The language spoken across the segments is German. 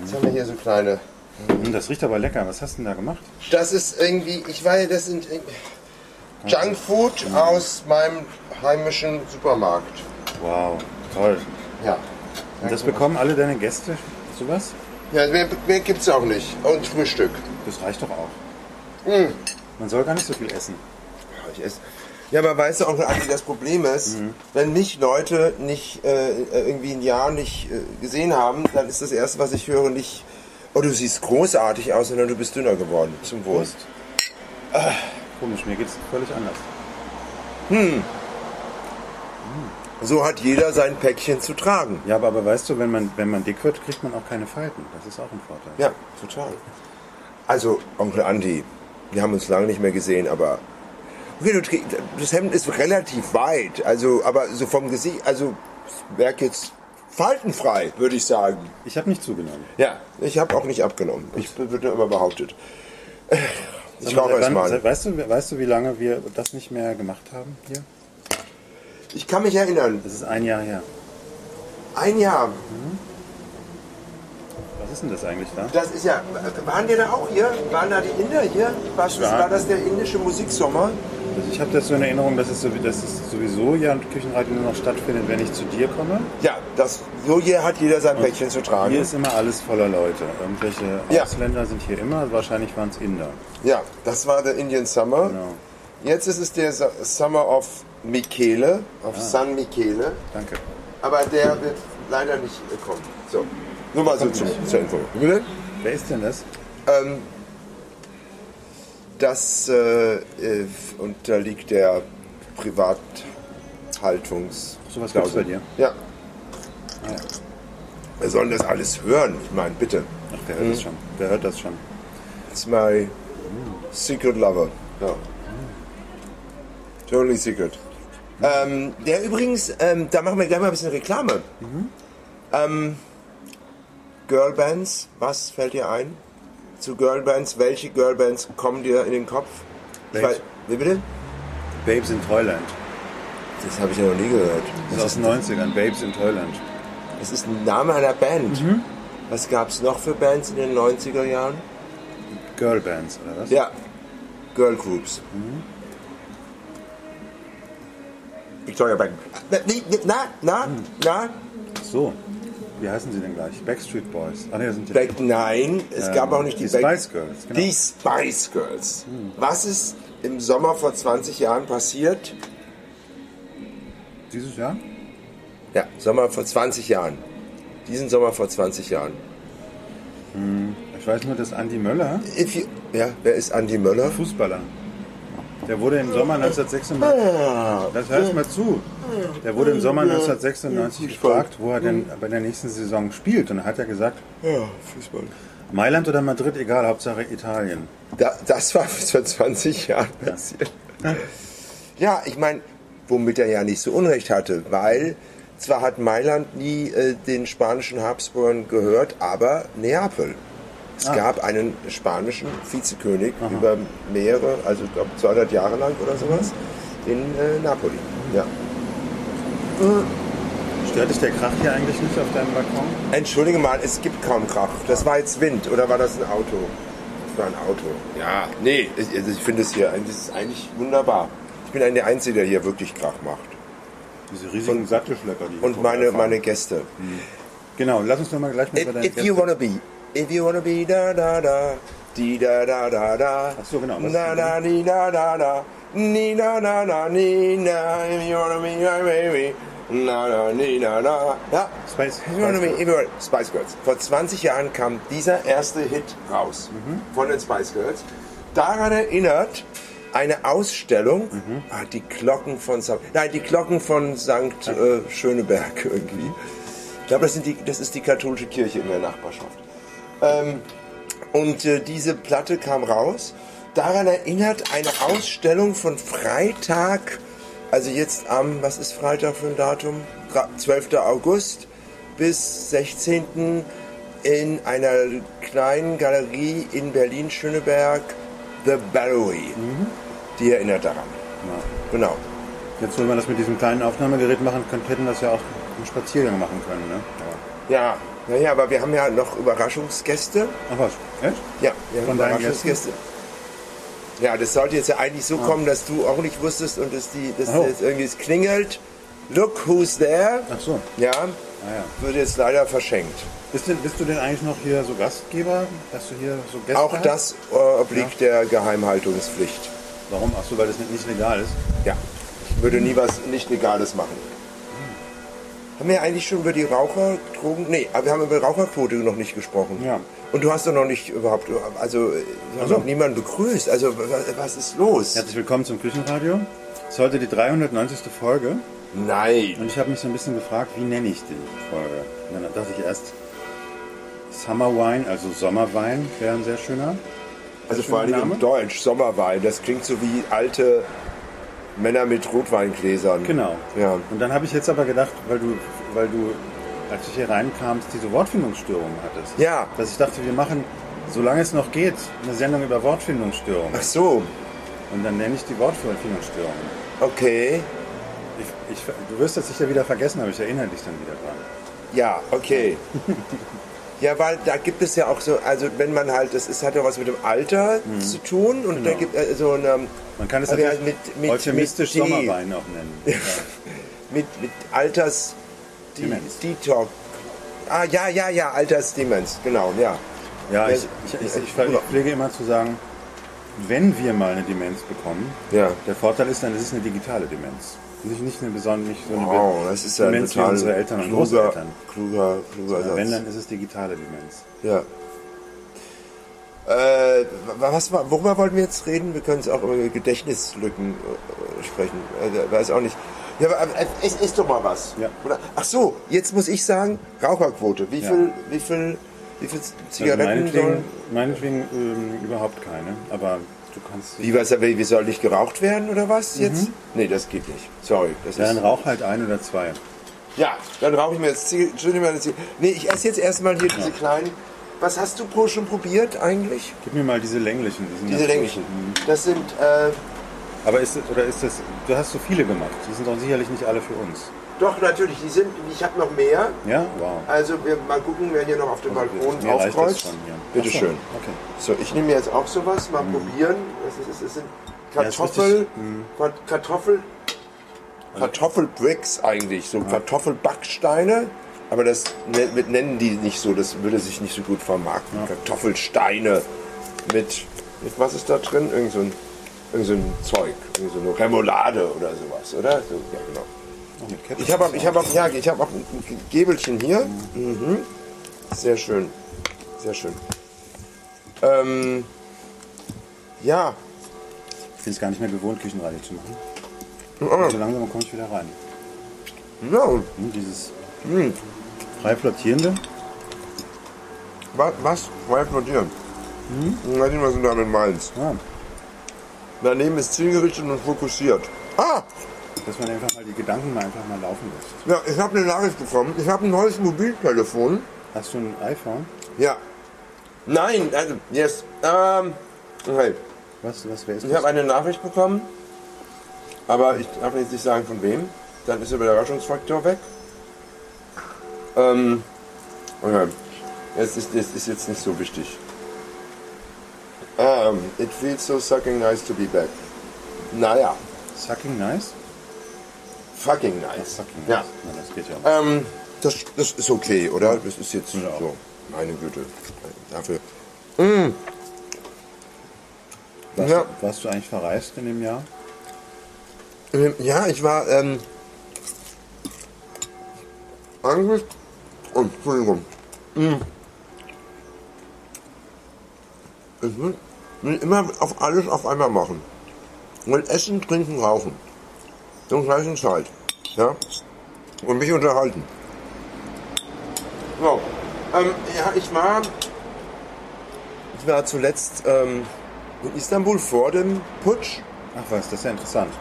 Jetzt haben wir hier so kleine. Hm, Das riecht aber lecker. Was hast du denn da gemacht? Das ist irgendwie, ich weiß, das sind Junkfood aus meinem heimischen Supermarkt. Wow, toll. Ja. Und das bekommen alle deine Gäste? Sowas? Ja, mehr, mehr gibt's auch nicht. Und Frühstück. Das reicht doch auch. Mm. Man soll gar nicht so viel essen. Ja, ich esse. Ja, aber weißt du auch, Andi, das Problem ist, wenn mich Leute nicht äh, irgendwie ein Jahr nicht äh, gesehen haben, dann ist das erste, was ich höre, nicht, oh, du siehst großartig aus, sondern du bist dünner geworden. Zum Wurst. Komisch, mir geht's völlig anders. So hat jeder sein Päckchen zu tragen. Ja, aber, aber weißt du, wenn man, wenn man dick wird, kriegt man auch keine Falten. Das ist auch ein Vorteil. Ja, total. Also, Onkel Andi, wir haben uns lange nicht mehr gesehen, aber. Okay, du, das Hemd ist relativ weit, also, aber so vom Gesicht, also, merk jetzt faltenfrei, würde ich sagen. Ich habe nicht zugenommen. Ja, ich habe auch nicht abgenommen. Ich wird nur immer behauptet. Ich rauche seit erst wann- mal. seit- Weißt du, weißt du, wie lange wir das nicht mehr gemacht haben hier? Ich kann mich erinnern, Das ist ein Jahr her. ein Jahr, Was ist denn das eigentlich da? das ist ja, waren wir da auch hier? Waren da die Inder hier? War- war das der indische Musiksommer? Also ich habe das so in Erinnerung, dass es, sowieso ja ein Küchenradio nur noch stattfindet, wenn ich zu dir komme. Ja, das, so hier hat jeder sein Päckchen zu tragen. Hier ist immer alles voller Leute. Irgendwelche Ja. Ausländer sind hier immer, wahrscheinlich waren es Inder. Ja, das war der Indian Summer. Genau. Jetzt ist es der Su- Summer of Michele, of Ah. San Michele. Danke. Aber der wird leider nicht kommen. So, nur mal so Kommt zu, nicht. zur Info. Bitte? Wer ist denn das? Ähm, das äh, äh, unterliegt der Privathaltungs. So was gibt's bei dir? Ja. Ah, ja. Wir sollen das alles hören. Ich meine, bitte. Ach, wer hört das schon? Wer hört das schon? It's my secret lover. Ja. Totally secret. Ähm, der übrigens, ähm, da machen wir gleich mal ein bisschen Reklame. Ähm, Girlbands, was fällt dir ein? Zu Girlbands, welche Girlbands kommen dir in den Kopf? Babes. weiß- Wie bitte? Babes in Toyland. Das habe ich ja noch nie gehört. Das ist aus den 90ern. Babes in Toyland. Das ist ein Name einer Band. Was gab es noch für Bands in den 90er Jahren? Girlbands, oder was? Ja, Girl Groups. Victoria Beckham. Na, nee, nee, na, na, na. So. Wie heißen sie denn gleich? Backstreet Boys. Ah, nee, das sind die. Beck, nein, es Ähm, gab auch nicht die, die Spice Girls, genau. Die Spice Girls. Was ist im Sommer vor 20 Jahren passiert? Dieses Jahr? Ja, Sommer vor 20 Jahren. Diesen Sommer vor 20 Jahren. Ich weiß nur, dass Andy Möller, you, ja, wer ist Andy Möller? Fußballer, der wurde im Sommer 1996, das hörst mal zu, der wurde im Sommer 1996 gefragt, wo er denn bei der nächsten Saison spielt. Und da hat er gesagt, Ja, Fußball. Mailand oder Madrid, egal, Hauptsache Italien. Da, das war vor 20 Jahren passiert. Ja, ich meine, womit er ja nicht so Unrecht hatte, weil zwar hat Mailand nie äh, den spanischen Habsburgern gehört, aber Neapel. Es Ah. gab einen spanischen Vizekönig über mehrere, also ich glaube 200 Jahre lang oder sowas, in äh, Napoli. Ja. Stört dich der Krach hier eigentlich nicht auf deinem Balkon? Entschuldige mal, es gibt kaum Krach. Das war jetzt Wind oder war das ein Auto? Das war ein Auto. Ja, nee, ich, also ich finde es hier, das ist eigentlich wunderbar. Ich bin eigentlich der Einzige, der hier wirklich Krach macht. Diese riesigen Sattelschlepper, die hier Und meine, meine Gäste. Genau, lass uns doch mal gleich mal über If, if you Gäste- wanna be, if you wanna be da da da, di da da da da. Ach so, genau, ist da di da da da, ni da da da ni na, if you wanna be my baby. Na na ni na na. Ja. Spice- Spice Spice Girls. Vor 20 Jahren kam dieser erste Hit raus von den Spice Girls. Daran erinnert eine Ausstellung, ah, die Glocken von St. Nein, die Glocken von St. Äh, Schöneberg irgendwie. Ich glaube, das, sind die- das ist die katholische Kirche in der Nachbarschaft. Ähm, und äh, diese Platte kam raus. Daran erinnert eine Ausstellung von Freitag, also jetzt am, was ist Freitag für ein Datum? Gra- 12. August bis 16. in einer kleinen Galerie in Berlin-Schöneberg, The Barrowy. Die erinnert daran. Ja. Genau. Jetzt, wenn wir das mit diesem kleinen Aufnahmegerät machen könnten, hätten das ja auch einen Spaziergang machen können. Ne? Aber Ja, Naja, aber wir haben ja noch Überraschungsgäste. Ach was, echt? Ja, wir haben Von Überraschungsgäste. Ja, das sollte jetzt ja eigentlich so kommen, dass du auch nicht wusstest und dass, die, dass Oh. jetzt irgendwie es klingelt. Look who's there. Ach so. Ja, Ah, ja. wird jetzt leider verschenkt. Bist, denn, bist du denn eigentlich noch hier so Gastgeber? Hast du hier so Gäste? Auch hast? das äh, obliegt der Geheimhaltungspflicht. Warum? Ach so, weil das nicht, nicht legal ist. Ja, ich würde nie was nicht Legales machen. Haben wir eigentlich schon über die Raucherdrogen? Nee, aber wir haben über Raucherquote noch nicht gesprochen. Ja. Und du hast doch noch nicht überhaupt, also wir haben so. noch niemanden begrüßt. Also was, ist los? Herzlich willkommen zum Küchenradio. Es ist heute die 390. Folge Nein. und ich habe mich so ein bisschen gefragt, wie nenne ich die Folge? Und dann dachte ich erst, Summer Wine, also Sommerwein, wäre ein sehr schöner. Also vor allem im Deutsch, Sommerwein. Das klingt so wie alte Männer mit Rotweingläsern. Genau. Ja. Und dann habe ich jetzt aber gedacht, weil du, weil du, als du hier reinkamst, diese Wortfindungsstörungen hattest. Ja. Dass ich dachte, wir machen, solange es noch geht, eine Sendung über Wortfindungsstörungen. Ach so, Und dann nenne ich die Wortfindungsstörungen. okay. Ich, ich, du wirst das sicher wieder vergessen, aber ich erinnere dich dann wieder dran. Ja, okay. Ja, weil da gibt es ja auch so, also wenn man halt, das ist, hat ja was mit dem Alter zu tun und da Genau. gibt es so eine, Man kann es Also natürlich mit- mit- euphemistisch mit. Sommerwein auch nennen. Ja. mit, mit Alters. Detox. Ah, ja, ja, ja, Altersdemenz, genau, ja. Ja, Ja, ich, ich, ich, ich, ich pflege immer zu sagen, wenn wir mal eine Demenz bekommen, Ja. der Vorteil ist dann, es ist eine digitale Demenz. Nicht, nicht eine besondere, nicht so eine Wow, das ist ja ein Demenz wie unsere Eltern und kluger, Großeltern. kluger, kluger Satz. wenn, dann ist es digitale Demenz. Ja. Äh, was, worüber wollten wir jetzt reden? Wir können es auch über Gedächtnislücken äh, sprechen. Also, weiß auch nicht. Ja, aber äh, es ist doch mal was. Ja. Oder, ach so, jetzt muss ich sagen, Raucherquote. Wie Ja. viel, wie viel, wie viel Also Zigaretten meinetwegen, sollen? meinetwegen ähm, überhaupt keine, aber du kannst... Wie, was, wie, soll nicht geraucht werden oder was jetzt? Nee, das geht nicht. Sorry. Das Mhm. Ja, ist, dann rauch halt ein oder zwei. ja, dann rauche ich mir jetzt Ziel, Entschuldigung, meine Ziel. Nee, ich esse jetzt erstmal hier diese kleinen. Was hast du pro schon probiert eigentlich? Gib mir mal diese länglichen. Die Diese länglichen. gut. Mhm. Das sind, äh, Aber ist oder ist das, du hast so viele gemacht. Die sind doch sicherlich nicht alle für uns. Doch natürlich, die sind, ich habe noch mehr. Ja? Wow. Also wir mal gucken, wer hier noch auf dem Balkon Mir reicht das aufkreuzt. schon hier. Bitte schön. Okay. So, ich nehme jetzt auch sowas, mal probieren. Das, ist, das sind Ja, ist Kartoffel, richtig, Mhm. Kart- Kartoffel, Kartoffelbricks eigentlich, so Kartoffelbacksteine. Aber das ne- mit nennen die nicht so, das würde sich nicht so gut vermarkten. Kartoffelsteine mit, mit was ist da drin? Irgend so ein, irgend so ein Zeug, irgend so eine Remoulade oder sowas, oder? So, ja, genau. Ich habe auch, ich habe ja, ich habe auch ein Gäbelchen hier. Mhm. Sehr schön, sehr schön. Ähm, ja, Ich finde es gar nicht mehr gewohnt, Küchenradio zu machen. Mhm. So langsam komme ich wieder rein. ja. Hm, dieses Mhm. frei flottierende. Was? Was? Frei flotieren. Mhm. Nicht, was du damit meinst. Ja, Daneben ist zielgerichtet und fokussiert. Ah, dass man einfach mal die Gedanken mal einfach mal laufen lässt. ja, ich habe eine Nachricht bekommen. Ich habe ein neues Mobiltelefon. Hast du ein iPhone? Ja. Nein, also, yes. Ähm, okay. Was, was ist Ich habe eine Nachricht bekommen, aber ich darf jetzt nicht sagen von wem. Dann ist der Überraschungsfaktor weg. Ähm, okay. Es ist, es ist jetzt nicht so wichtig. Um, it feels so sucking nice to be back. Naja, Sucking nice? Fucking nice. Sucking Ja. nice. Na, das geht ja. Ähm, das, das ist okay, oder? Das ist jetzt Ja. so. Meine Güte. Dafür. Warst, ja. du, warst du eigentlich verreist in dem Jahr? Ja, ich war ähm, eigentlich. Oh, Entschuldigung. Mm. Ich will, will immer auf alles auf einmal machen. Ich will essen, trinken, rauchen. Zum gleichen Zeit. Ja? Und mich unterhalten. So. Ähm, ja, ich war. Ich war zuletzt ähm, in Istanbul vor dem Putsch. Ach was, das ist ja interessant.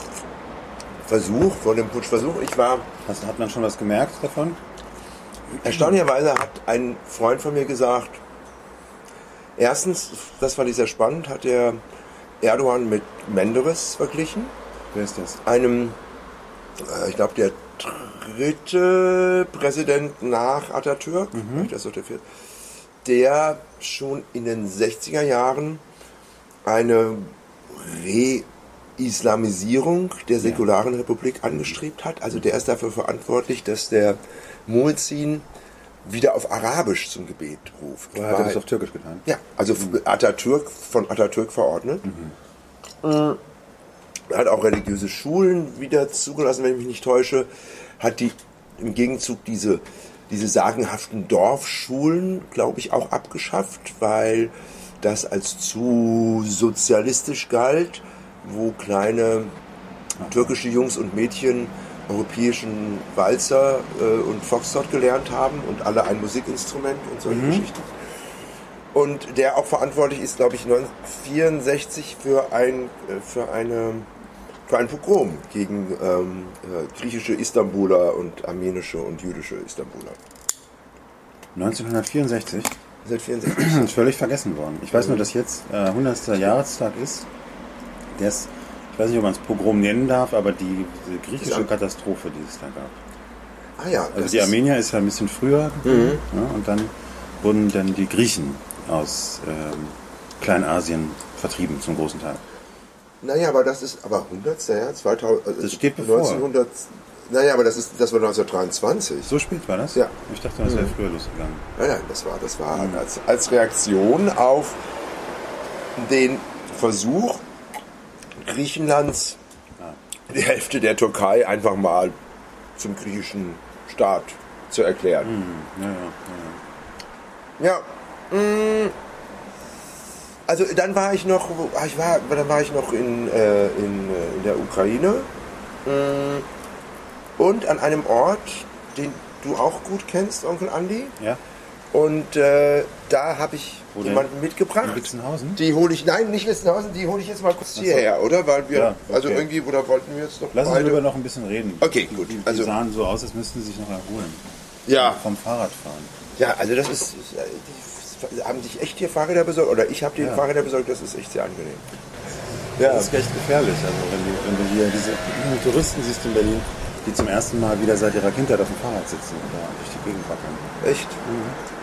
Versuch, vor dem Putschversuch. Ich war, Hast, hat man schon was gemerkt davon? erstaunlicherweise hat ein Freund von mir gesagt, erstens, das fand ich sehr spannend, hat er Erdogan mit Menderes verglichen, Wer ist das? einem ich glaube, der dritte Präsident nach Atatürk, mhm. das so der, vierte, der schon in den 60er Jahren eine Re-Islamisierung der säkularen ja. Republik angestrebt hat. Also der ist dafür verantwortlich, dass der Muezzin wieder auf Arabisch zum Gebet ruft. Oder hat er das auf Türkisch getan? Ja, also mhm. Atatürk, von Atatürk verordnet. Mhm. Hat auch religiöse Schulen wieder zugelassen, wenn ich mich nicht täusche. Hat die im Gegenzug diese, diese sagenhaften Dorfschulen, glaube ich, auch abgeschafft, weil das als zu sozialistisch galt, wo kleine türkische Jungs und Mädchen europäischen Walzer äh, und Foxtrot gelernt haben und alle ein Musikinstrument und solche mhm. Geschichten. Und der auch verantwortlich ist, glaube ich, 1964 für, ein, äh, für, eine, für ein Pogrom gegen ähm, äh, griechische Istanbuler und armenische und jüdische Istanbuler. 1964? Seit 64. ist völlig vergessen worden. Ich weiß nur, dass jetzt äh, 100. Jahrestag ist. Der ist ich weiß nicht, ob man es Pogrom nennen darf, aber die, die griechische Katastrophe, die es da gab. Ah ja. Also die Armenier ist ja ein bisschen früher mhm. ja, und dann wurden dann die Griechen aus ähm, Kleinasien vertrieben zum großen Teil. Naja, aber das ist aber 100. Jahr, 2000, also das steht bevor. 1900, naja, aber das, ist, das war 1923. So spät war das? Ja. Ich dachte, das wäre mhm. früher losgegangen. Nein, nein, das war, das war mhm. als, als Reaktion auf den Versuch, Griechenlands die Hälfte der Türkei einfach mal zum griechischen Staat zu erklären. Mhm. Ja, ja, ja. ja mm. Also dann war ich noch, ah, ich war, dann war ich noch in, äh, in, äh, in der Ukraine mm. und an einem Ort, den du auch gut kennst, Onkel Andi. Ja. Und äh, da habe ich Wo jemanden denn? mitgebracht. Witzenhausen? Die hole ich, nein, nicht Witzenhausen, die hole ich jetzt mal kurz so. hierher, oder? Weil wir, ja, okay. also irgendwie, oder wollten wir jetzt noch Lass uns darüber noch ein bisschen reden. Okay, gut. Die, die also, sahen so aus, als müssten sie sich noch erholen. Ja. Vom Fahrradfahren. Ja, also das ist, die haben sich echt hier Fahrräder besorgt, oder ich habe die ja. Fahrräder besorgt, das ist echt sehr angenehm. Ja. Das ist echt gefährlich, also wenn du, wenn du hier diese Touristen siehst in Berlin, die zum ersten Mal wieder seit ihrer Kindheit auf dem Fahrrad sitzen oder durch die Gegend wackeln. Echt? Mhm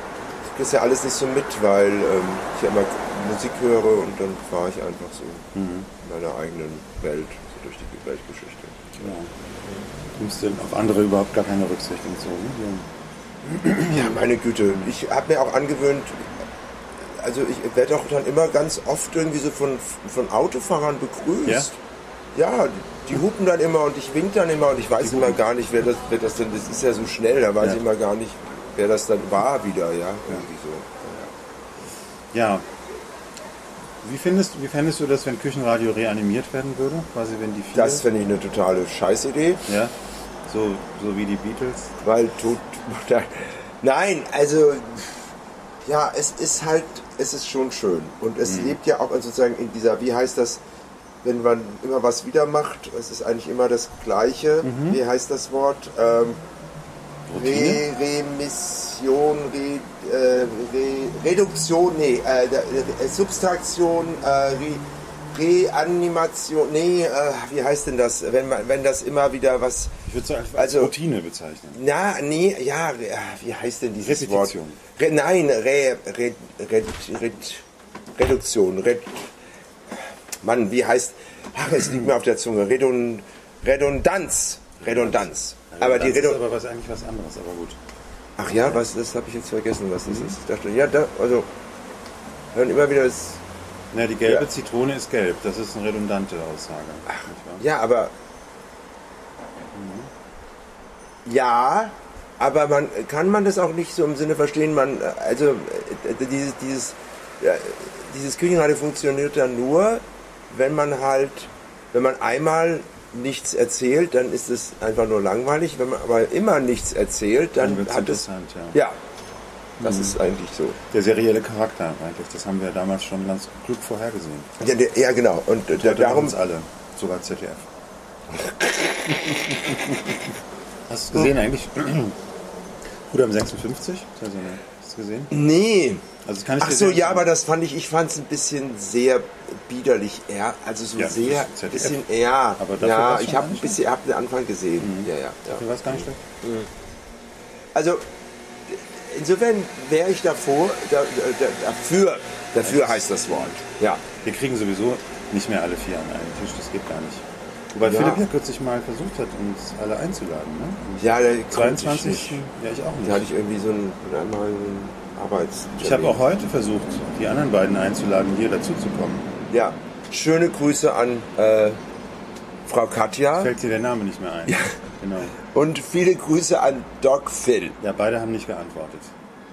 das ja alles nicht so mit, weil ähm, ich ja immer Musik höre und dann fahre ich einfach so mhm. in meiner eigenen Welt, so durch die Weltgeschichte. Genau. Du musst denn auf andere überhaupt gar keine Rücksicht und so. Ne? Ja, meine Güte. Ich habe mir auch angewöhnt, also ich werde auch dann immer ganz oft irgendwie so von, von Autofahrern begrüßt. Ja? ja die hupen dann immer und ich wink dann immer und ich weiß immer gar nicht, wer das, wer das denn, das ist ja so schnell, da weiß ja. ich immer gar nicht, wer das dann war wieder, ja. Irgendwie so. Ja. Wie findest, wie fändest du das, wenn Küchenradio reanimiert werden würde? Quasi wenn die vier Das fände ich eine totale Scheißidee. Ja. So, so wie die Beatles. Weil tut. Nein, also ja, es ist halt, es ist schon schön. Und es mhm. lebt ja auch sozusagen in dieser, wie heißt das, wenn man immer was wieder macht, es ist eigentlich immer das Gleiche. Mhm. Wie heißt das Wort? Ähm, Re Remission, Re, äh, Re Reduktion, nee, äh, äh Subtraktion, äh, Re Reanimation, nee, äh, wie heißt denn das, wenn man, wenn das immer wieder was... Ich würde es einfach als also, Routine bezeichnen. Na, nee, ja, wie heißt denn dieses Repetition. Wort? Re, nein, Re, Re, Re, Re, Reduktion, Re, Mann, wie heißt, ach, es liegt mir auf der Zunge, Redund, Redundanz, Redundanz aber die das ist aber was, eigentlich was anderes, aber gut. Ach ja, was, das habe ich jetzt vergessen, was das ist. Ich dachte, ja, da, also, hören immer wieder das. Na, die gelbe ja. Zitrone ist gelb, das ist eine redundante Aussage. Ach, ja, aber. Mhm. Ja, aber man kann man das auch nicht so im Sinne verstehen, man, also äh, dieses, dieses, ja, dieses Küchenradio funktioniert ja nur, wenn man halt, wenn man einmal nichts erzählt, dann ist es einfach nur langweilig. Wenn man aber immer nichts erzählt, dann, dann hat es. Ja. ja, das mhm. ist eigentlich so. Der serielle Charakter eigentlich, das haben wir damals schon ganz klug vorhergesehen. Ja, der, ja genau. Und äh, darum uns alle, sogar ZDF. Hast du gesehen eigentlich? 56, ist ja so eine du gesehen? Nee. Also das kann ich Ach so, ja, aber das fand ich, ich fand es ein bisschen sehr biederlich, eher, also so Ja, sehr, ZDF. bisschen eher. Aber dafür ja, ich habe ein bisschen, hab den Anfang gesehen. Ja, ja, ja. Dafür war es gar nicht schlecht. Also insofern wäre ich davor, da, da, dafür, dafür heißt das Wort. Ja. Wir kriegen sowieso nicht mehr alle vier an einen Tisch, das geht gar nicht. Wobei Ja. Philipp ja kürzlich mal versucht hat, uns alle einzuladen. Ne? Ja, der konnte 22. ich nicht. Ja, ich auch Da hatte nicht. ich irgendwie so einen, einmal einen Arbeits. Ich habe auch heute versucht, die anderen beiden einzuladen, hier dazu zu kommen. Ja, schöne Grüße an äh, Frau Katja Fällt dir der Name nicht mehr ein. Genau. Und viele Grüße an Doc Phil. Ja, beide haben nicht geantwortet.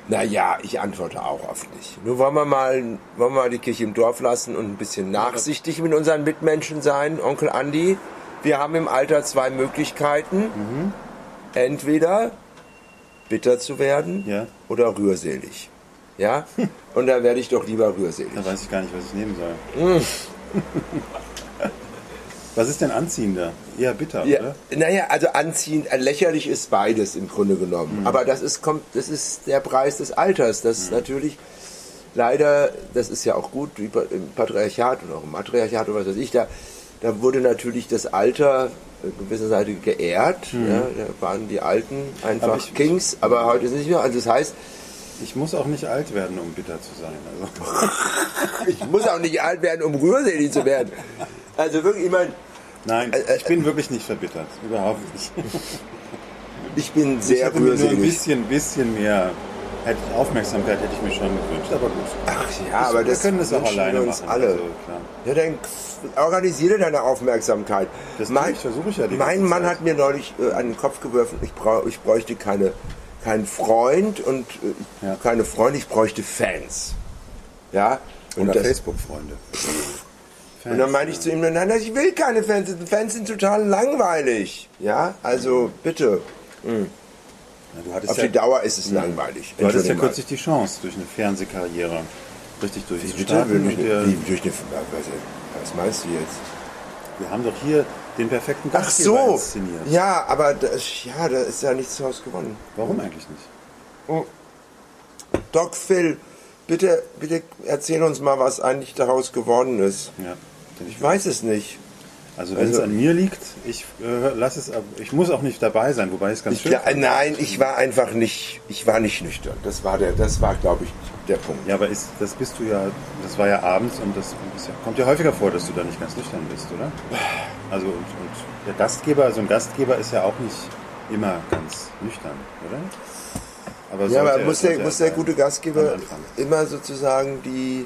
Naja, ich antworte auch oft nicht. Nur wollen wir mal, wollen wir mal die Kirche im Dorf lassen und ein bisschen nachsichtig mit unseren Mitmenschen sein, Onkel Andi. Wir haben im Alter zwei Möglichkeiten. Entweder bitter zu werden Ja. oder rührselig. Ja? Und da werde ich doch lieber rührselig. Da weiß ich gar nicht, was ich nehmen soll. was ist denn anziehender? Eher bitter, Ja, oder? naja, also anziehend, äh, lächerlich ist beides im Grunde genommen. Mhm. Aber das ist, kommt, das ist der Preis des Alters. Das natürlich leider, das ist ja auch gut, im Patriarchat und auch im Matriarchat oder was weiß ich, da, da wurde natürlich das Alter auf gewisser Seite geehrt. Ja, da waren die Alten Mhm. Aber einfach ich- Kings, aber heute ist nicht mehr. Also das heißt, Ich muss auch nicht alt werden, um bitter zu sein. Also. ich muss auch nicht alt werden, um rührselig zu werden. Also wirklich, ich meine, Nein, Äh, ich bin wirklich nicht verbittert. Überhaupt nicht. ich bin Ich sehr hätte mir nur ein rührselig. bisschen, bisschen mehr hätte, Aufmerksamkeit hätte ich mir schon gewünscht, aber gut. Ach ja, aber wir das können das auch wünschen wir alleine uns machen. alle. Also. Ja, dann organisiere deine Aufmerksamkeit. Das ich, versuche ich ja die Mein Mann Zeit. hat mir neulich äh, an den Kopf geworfen, ich, brauch, ich bräuchte keine, keinen Freund und äh, Ja. keine Freunde, ich bräuchte Fans. Ja? Und, Oder das, Facebook-Freunde. und dann meinte ich zu ihm, nein, nein, ich will keine Fans, Fans sind total langweilig. Ja, also bitte. Na, du hattest Auf ja, die Dauer ist es langweilig. du hattest ja kürzlich die Chance, durch eine Fernsehkarriere richtig Wie bitte? durchzustarten. Eine, wir, wie, durch eine, was, meinst du jetzt? wir haben doch hier den perfekten Ach Gastgeber so, inszeniert. ja, aber das, ja, da ist ja nichts draus gewonnen. Warum eigentlich nicht? Doc Phil, bitte, bitte erzähl uns mal, was eigentlich daraus geworden ist. Ja, Ich weiß es nicht. Also wenn Also- es an mir liegt, ich äh, lass es, ich muss auch nicht dabei sein, wobei es ganz Ich, schön fand. nein, ich war einfach nicht, ich war nicht nüchtern. Das war der, das war, glaube ich, der Punkt. Ja, aber ist, das bist du ja, das war ja abends und das ja, kommt ja häufiger vor, dass du da nicht ganz nüchtern bist, oder? Also und, und der Gastgeber, so ein Gastgeber ist ja auch nicht immer ganz nüchtern, oder? Aber Ja, aber muss der, er muss der gute Gastgeber immer sozusagen die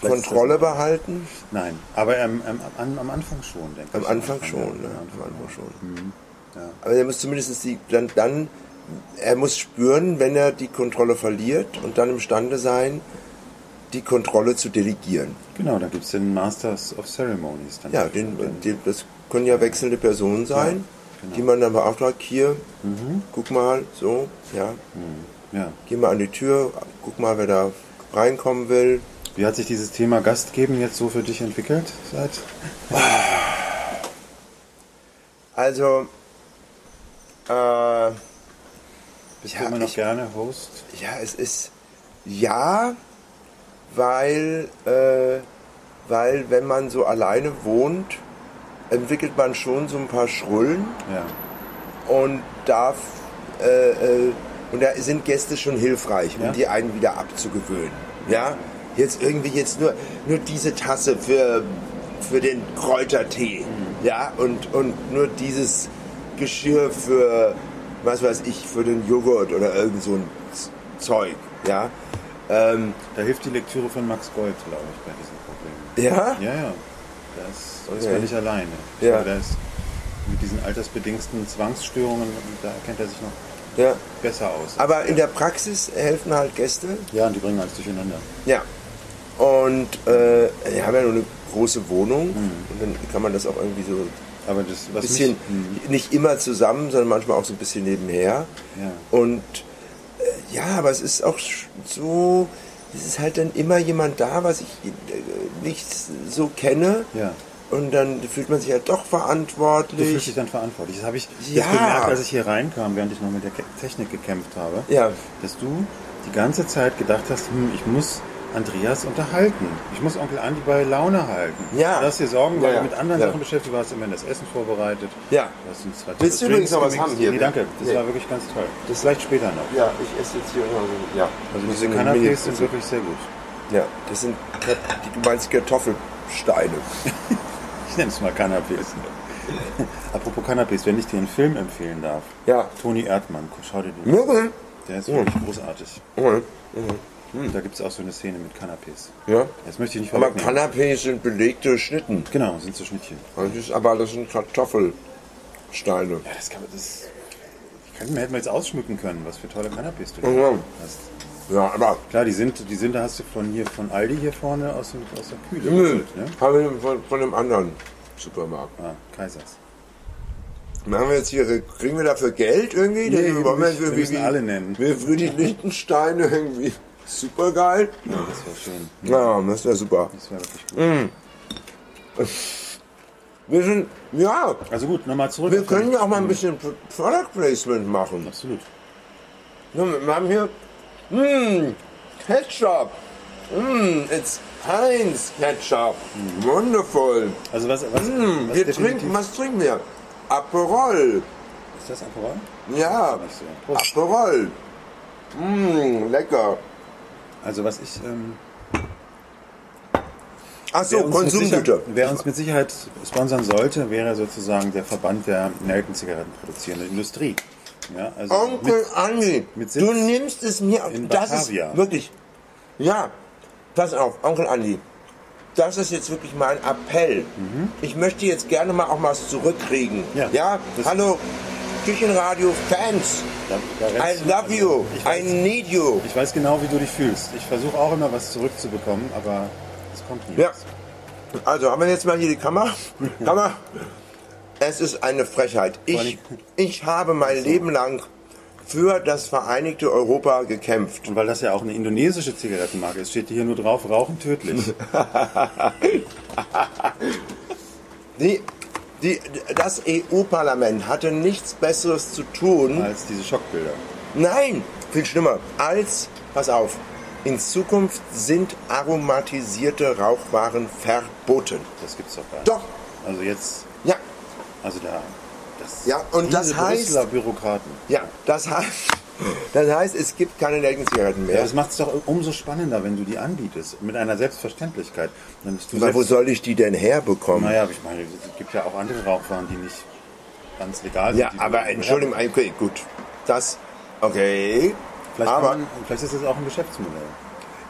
Kontrolle behalten? Nein, aber am, am, am, am Anfang schon, denke Am ich. Anfang schon, ja, ne? Am Anfang. Anfang schon. Ja. Aber er muss zumindest die, dann, dann, er muss spüren, wenn er die Kontrolle verliert und dann imstande sein, die Kontrolle zu delegieren. Genau, da gibt es den Masters of Ceremonies. Ja, den, den, das können ja wechselnde Personen sein, genau. die man dann beauftragt, hier, guck mal, so, ja, ja. geh mal an die Tür, guck mal, wer da reinkommen will. Wie hat sich dieses Thema Gastgeben jetzt so für dich entwickelt seit? Also, äh, Bist Ja, du immer noch ich- gerne Host? ja, es ist, ja, weil, äh, weil wenn man so alleine wohnt, entwickelt man schon so ein paar Schrullen Ja. und darf äh, äh, und da sind Gäste schon hilfreich, um Ja. die einen wieder abzugewöhnen. Ja, jetzt irgendwie jetzt nur nur diese Tasse für für den Kräutertee, ja und und nur dieses Geschirr für was weiß ich für den Joghurt oder irgend so ein Zeug, ja. Ähm, Da hilft die Lektüre von Max Gold, glaube ich, bei diesem Problem. ja, Ja, ja. Ist, ist Okay. völlig alleine. Ich Ja. glaube, ist mit diesen altersbedingten Zwangsstörungen, da kennt er sich noch ja. besser aus. Aber in der Praxis helfen halt Gäste. ja, und die bringen alles durcheinander. Ja. Und äh, wir haben ja nur eine große Wohnung und dann kann man das auch irgendwie so ein Aber das, was bisschen, mich, nicht immer zusammen, sondern manchmal auch so ein bisschen nebenher. Ja. Und äh, ja, aber es ist auch so, es ist halt dann immer jemand da, was ich äh, nicht so kenne. ja. Und dann fühlt man sich halt doch Du fühlst verantwortlich. dich dann verantwortlich. Das habe ich Ja. gemerkt, als ich hier reinkam, während ich noch mit der Technik gekämpft habe. Ja, dass du die ganze Zeit gedacht hast, hm, ich muss Andreas unterhalten. Ich muss Onkel Andi bei Laune halten. Ja. Hast dir Sorgen, weil Ja, ja. du mit anderen Ja. Sachen beschäftigt warst, immerhin das Essen vorbereitet. Ja. Du hast uns zwei Willst du übrigens noch was haben hier? Nee, danke. Das Nee. war wirklich ganz toll. Das vielleicht später noch. Ja, ich esse jetzt hier immer so. Ja. Also Das diese sind Canapés sind wirklich sehr gut. Ja, das sind, du meinst Kartoffelsteine. Ich nenne es mal Canapés. Apropos Canapés, wenn ich dir einen Film empfehlen darf. Ja. Toni Erdmann, schau dir den an. Der ist wirklich großartig. Okay. Da gibt es auch so eine Szene mit Canapés. Ja. Das möchte ich nicht Aber vorwegnehmen. Canapés sind belegte Schnitten. Genau, sind so Schnittchen. Das ist, aber das sind Kartoffelsteine. Ja, das kann man, das könnten wir, hätten wir jetzt ausschmücken können, was für tolle Canapés du Ja. hast. Ja, aber Klar, die sind, die sind, da hast du von hier, von Aldi hier vorne aus, dem, aus der Kühle Nö, geholt, ne? wir von, von einem anderen Supermarkt. Ah, Kaisers. Machen wir jetzt hier, kriegen wir dafür Geld irgendwie? Nee, Dann wollen nicht. Wir müssen alle nennen. Wir für die Lichtensteine irgendwie super geil. Ja, das war schön. Ja, das wäre super. Das war wirklich gut. Wir sind, ja, Also gut, nochmal zurück. wir können ja auch mal ein bisschen Pro- Product Placement machen. Absolut. Wir haben hier, mh, Ketchup. Mh, it's Heinz Ketchup. Wonderful. Also was, was, Mh, was wir trinken, was trinken wir? Aperol. Ist das Aperol? Ja, so. Aperol. Mh, lecker. Also was ich... Ähm, Ach so, Konsumgüter. Wer uns mit Sicherheit sponsern sollte, wäre sozusagen der Verband der Nelkenzigaretten produzierenden Industrie. Ja, also Onkel mit, Andi, mit du nimmst es mir auf. Das ist wirklich. Ja, pass auf, Onkel Andi. Das ist jetzt wirklich mein Appell. Ich möchte jetzt gerne mal auch was zurückkriegen. Mhm. Ja, ja? hallo, Küchenradio-Fans. I love you. Ich I weiß, need you. ich weiß genau, wie du dich fühlst. Ich versuche auch immer was zurückzubekommen, aber es kommt nie. Ja. Also haben wir jetzt mal hier die Kamera. Kamera. Es ist eine Frechheit. Ich, ich habe mein Leben lang für das Vereinigte Europa gekämpft. Und weil das ja auch eine indonesische Zigarettenmarke ist, steht hier nur drauf, Rauchen tödlich. Die, die, das EU-Parlament hatte nichts Besseres zu tun. als diese Schockbilder. Nein, viel schlimmer. Als, pass auf, in Zukunft sind aromatisierte Rauchwaren verboten. Das gibt's doch gar nicht. Doch, Also jetzt, ja, also da. Das, Ja, und das diese heißt- Brüsseler Bürokraten. ja, das heißt, das heißt, es gibt keine Nelkenzigaretten Ja, mehr. das macht es doch umso spannender, wenn du die anbietest. Mit einer Selbstverständlichkeit. Dann Aber wo soll ich die denn herbekommen? naja, aber ich meine, es gibt ja auch andere Rauchwaren, die nicht ganz legal sind. ja, aber Entschuldigung, okay, gut. Das, okay. Vielleicht, aber man, vielleicht ist das auch ein Geschäftsmodell.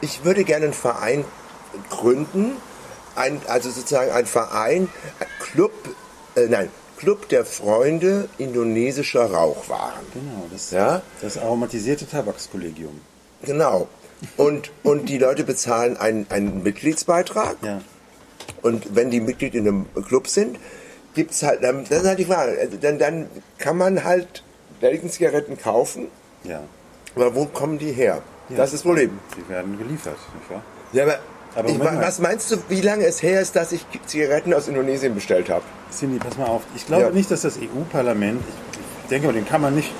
ich würde gerne einen Verein gründen, ein, also sozusagen ein Verein, ein Club, äh, nein, Club der Freunde indonesischer Rauchwaren. Genau, das, Ja? das aromatisierte Tabakskollegium. Genau. Und, und die Leute bezahlen einen, einen Mitgliedsbeitrag. Ja. Und wenn die Mitglied in einem Club sind, gibt's halt, dann, das ist halt die Frage, Also dann, dann kann man halt Nelkenzigaretten kaufen, Ja. aber wo kommen die her? Ja. Das ist das Problem. Die werden geliefert, nicht wahr? Ja, Aber ich, was meinst du, wie lange es her ist, dass ich Zigaretten aus Indonesien bestellt habe? Cindy, pass mal auf. Ich glaube Ja. nicht, dass das EU-Parlament, ich, ich denke mal, den kann man nicht,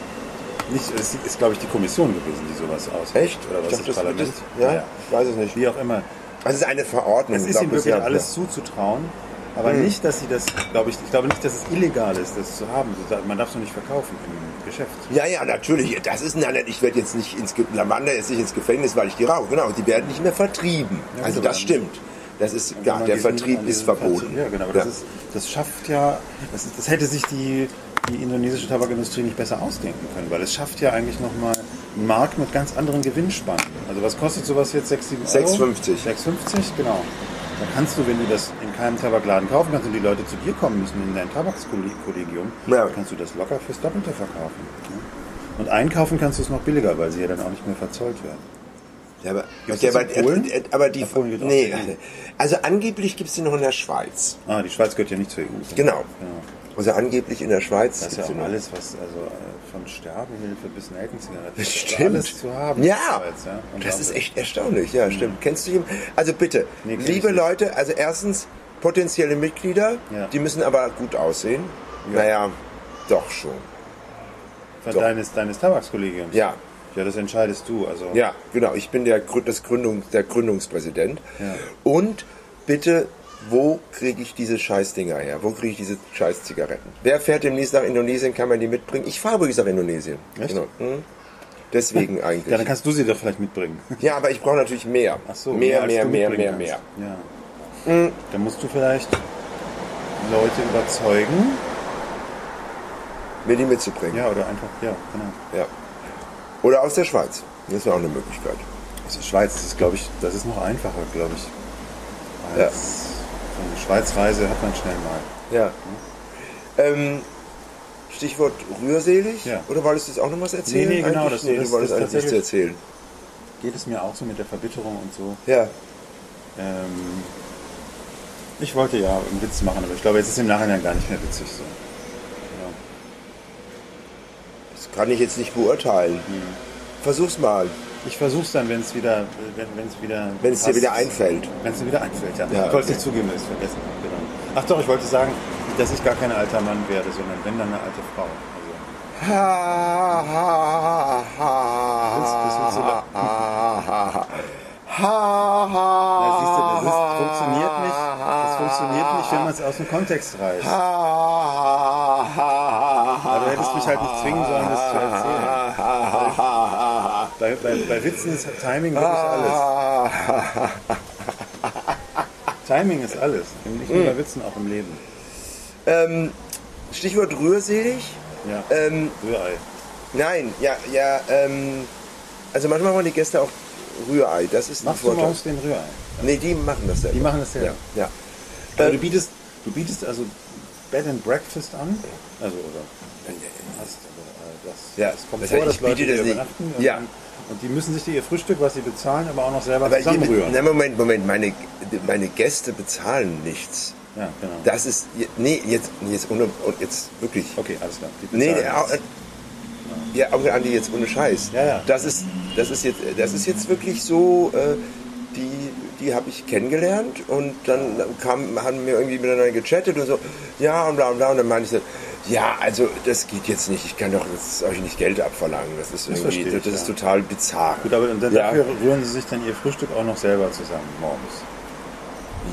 nicht, es ist, glaube ich, die Kommission gewesen, die sowas aushält. Echt? Oder was Ich das, Parlament? das- ja, ich weiß es nicht. Wie auch immer. Es ist eine Verordnung. Es ist ich, wirklich ja. alles zuzutrauen, aber Hm. nicht, dass sie das, glaube ich, ich glaube nicht, dass es illegal ist, das zu haben. Man darf es doch nicht verkaufen im Geschäft. Ja, ja, natürlich. Das ist nein, ich werde jetzt nicht ins Ge Lavanda jetzt nicht ins Gefängnis, weil ich die rauche. Genau, die werden nicht mehr vertrieben. Ja, also gut, das stimmt. Das ist ja, man der Vertrieb ist verboten. Ja, genau. Aber Das, ist, das schafft ja, das, ist, das hätte sich die, die indonesische Tabakindustrie nicht besser ausdenken können, weil es schafft ja eigentlich nochmal einen Markt mit ganz anderen Gewinnspannen. Also was kostet sowas jetzt? 6, 7 Euro? 6,50. 6,50, genau. Da kannst du, wenn du das keinem Tabakladen kaufen kannst und die Leute zu dir kommen müssen in dein Tabakskollegium, Ja. kannst du das locker fürs Doppelte verkaufen. ne? Und einkaufen kannst du es noch billiger, weil sie ja dann auch nicht mehr verzollt werden. Ja, aber, das aber, aber die, nee, also angeblich gibt es die noch in der Schweiz. Ah, die Schweiz gehört ja nicht zur EU. Genau. genau. Also angeblich in der Schweiz. Das ist ja auch alles, was also äh, von Sterbehilfe bis ist stimmt. Alles zu haben. Ja, der Schweiz, ja. Das ist echt erstaunlich. Ja, stimmt. Kennst du ihn? Also bitte, Nee, liebe. Leute, also erstens potenzielle Mitglieder, Ja. die müssen aber gut aussehen. Naja, doch schon. Von doch. deines, deines Tabakskollegiums. Ja, Ja, das entscheidest du. Also Ja, genau. Ich bin der, das Gründung, der Gründungspräsident. Ja. Und bitte, wo kriege ich diese Scheißdinger her? Wo kriege ich diese Scheißzigaretten? Wer fährt demnächst nach Indonesien? Kann man die mitbringen? Ich fahre übrigens nach Indonesien. Echt? Genau. Hm. Deswegen eigentlich. Ja, dann kannst du sie doch vielleicht mitbringen. Ja, aber ich brauche natürlich mehr. Ach so, mehr, mehr, mehr, mitbringen mehr, mehr. kannst. Ja. Dann musst du vielleicht Leute überzeugen. Mir die mitzubringen. Ja, oder einfach, ja, genau. Ja. Oder aus der Schweiz. Das wäre auch eine Möglichkeit. Aus der Schweiz das ist glaube ich, das ist noch einfacher, glaube ich. Ja. Als so eine Schweizreise hat man schnell mal. Ja. Ähm, Stichwort rührselig? Ja. Oder wolltest du jetzt auch noch was erzählen? Nee, nee, genau, eigentlich? das- nee, das- du wolltest das eigentlich nichts erzählen. Geht es mir auch so mit der Verbitterung und so. Ja. Ähm, ich wollte ja einen Witz machen, aber ich glaube, jetzt ist im Nachhinein gar nicht mehr witzig so. Ja. Das kann ich jetzt nicht beurteilen. Hm. Versuch's mal. Ich versuch's dann, wenn es wieder, wenn es wieder, Wenn es dir wieder einfällt. Wenn es dir wieder einfällt, ja. Ja, ich wollte es nicht zugeben, dass ich es vergessen habe. Genau. Ach doch, ich wollte sagen, dass ich gar kein alter Mann werde, sondern wenn dann eine alte Frau. Also, Ha, ha, ha, so ha, ha, ha, ha, ha, es aus dem Kontext reißt. Aber du hättest mich halt nicht zwingen sollen, das zu erzählen. Bei, bei, bei Witzen ist Timing wirklich alles. Timing ist alles. Nicht nur bei Witzen, auch im Leben. Ähm, Stichwort rührselig. Ja. Ähm, Rührei. nein, ja, ja, ähm, also manchmal wollen die Gäste auch Rührei. Das ist ein Machst du Vorteil. morgens den Rührei? Nee, die machen das selber. Die machen das selber. Ja, ja. Also du bietest, du bietest also Bed and Breakfast an? Also, oder hast äh, das, Ja, das kommt das vor, heißt, dass Leute das übernachten und, Ja. und die müssen sich ihr Frühstück, was sie bezahlen, aber auch noch selber Aber zusammenrühren. na, Moment, Moment, meine, meine Gäste bezahlen nichts. Ja, genau. Das ist, nee, jetzt, jetzt ohne, und jetzt wirklich. okay, alles klar. Nee, nee, au- äh, ja, Onkel Andi, jetzt ohne Scheiß. Ja, ja. Das ist, das ist jetzt, das ist jetzt wirklich so, äh, die, die habe ich kennengelernt und dann kam, haben wir irgendwie miteinander gechattet und so, ja und bla und bla und dann meinte ich so, ja, also das geht jetzt nicht, ich kann doch jetzt euch nicht Geld abverlangen, das ist Das irgendwie, das, ich, ist ja. total bizarr. Gut, aber dann, Ja. dafür rühren sie sich dann ihr Frühstück auch noch selber zusammen morgens.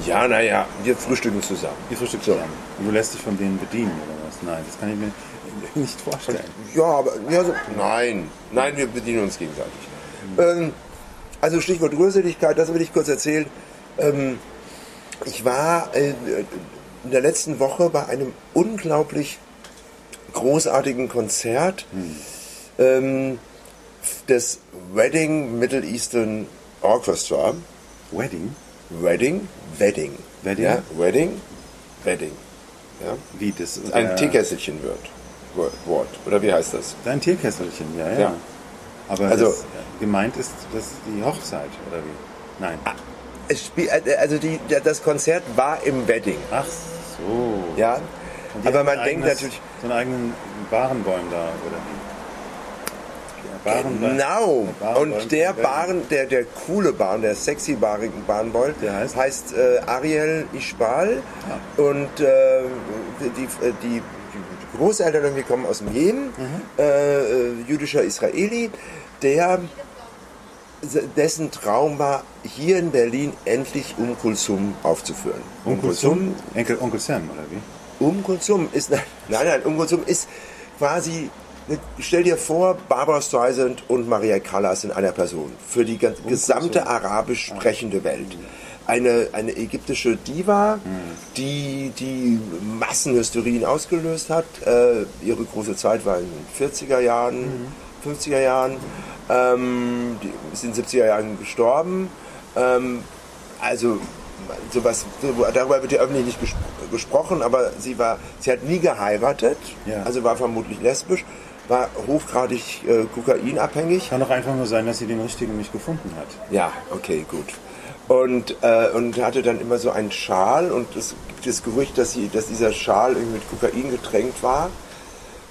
Ja, naja, wir frühstücken zusammen. Ihr Frühstück So. zusammen. Und du lässt dich von denen bedienen oder was? Nein, das kann ich mir nicht vorstellen. Ja, aber ja, so, nein, nein, wir bedienen uns gegenseitig. Ähm, also Stichwort Rührseligkeit, das will ich kurz erzählen. Ähm, ich war äh, in der letzten Woche bei einem unglaublich großartigen Konzert ähm, des Wedding Middle Eastern Orchestra. Wedding? Wedding, Wedding. Wedding? Ja, Wedding, Wedding. Ja. Wie das? Ein der- Teekesselchen wird. Wort. Oder wie heißt das? Ein Teekesselchen, ja, ja. Ja. Aber Also- äh, gemeint ist das die Hochzeit, oder wie? Nein. Es spiel, äh, also die, das Konzert war im Wedding. Ach so. Ja. Die Aber man ein denkt eigenes- natürlich. So einen eigenen Barenbäum da, oder wie? Barenbäum- Genau. der Und der Baren, der, der coole Bahn, der sexy Barenboy, Der heißt? heißt äh, Ariel Ischbal. Und äh, die, äh, die, die Großeltern irgendwie kommen aus dem Jemen, Mhm. äh, äh, jüdischer Israeli, der dessen Traum war, hier in Berlin endlich Um Kulsum aufzuführen. Onkel Kulsum? Enkel Onkel Sam, oder wie? Um Kulsum ist, nein, nein, Um Kulsum ist quasi, stell dir vor, Barbara Streisand und Maria Callas in einer Person. Für die gan- gesamte arabisch sprechende Welt. Eine, eine ägyptische Diva, die die Massenhysterien ausgelöst hat. Äh, ihre große Zeit war in den 40er Jahren, 50er Jahren. Ähm, die ist in den 70er Jahren gestorben. Ähm, also sowas, so- darüber wird ja öffentlich nicht ges- gesprochen, aber sie war, sie hat nie geheiratet, Ja. also war vermutlich lesbisch, war hochgradig äh, kokainabhängig. Kann doch einfach nur sein, dass sie den richtigen nicht gefunden hat. Ja, okay, gut. Und, äh, und hatte dann immer so einen Schal und es gibt das Gerücht, dass, sie, dass dieser Schal irgendwie mit Kokain getränkt war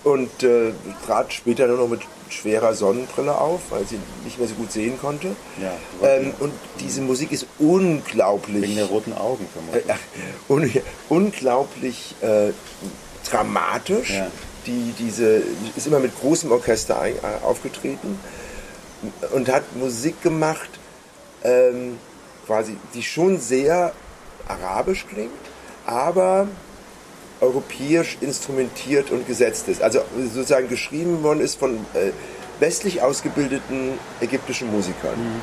und äh, trat später nur noch mit schwerer Sonnenbrille auf, weil sie nicht mehr so gut sehen konnte. Ja, ähm, und diese Musik ist unglaublich. Wegen der roten Augen vermutlich. äh, un unglaublich äh, dramatisch. Ja. Die, diese, ist immer mit großem Orchester ein, äh, aufgetreten. und hat Musik gemacht, ähm, quasi, die schon sehr arabisch klingt, aber europäisch instrumentiert und gesetzt ist. Also sozusagen geschrieben worden ist von äh, westlich ausgebildeten ägyptischen Musikern.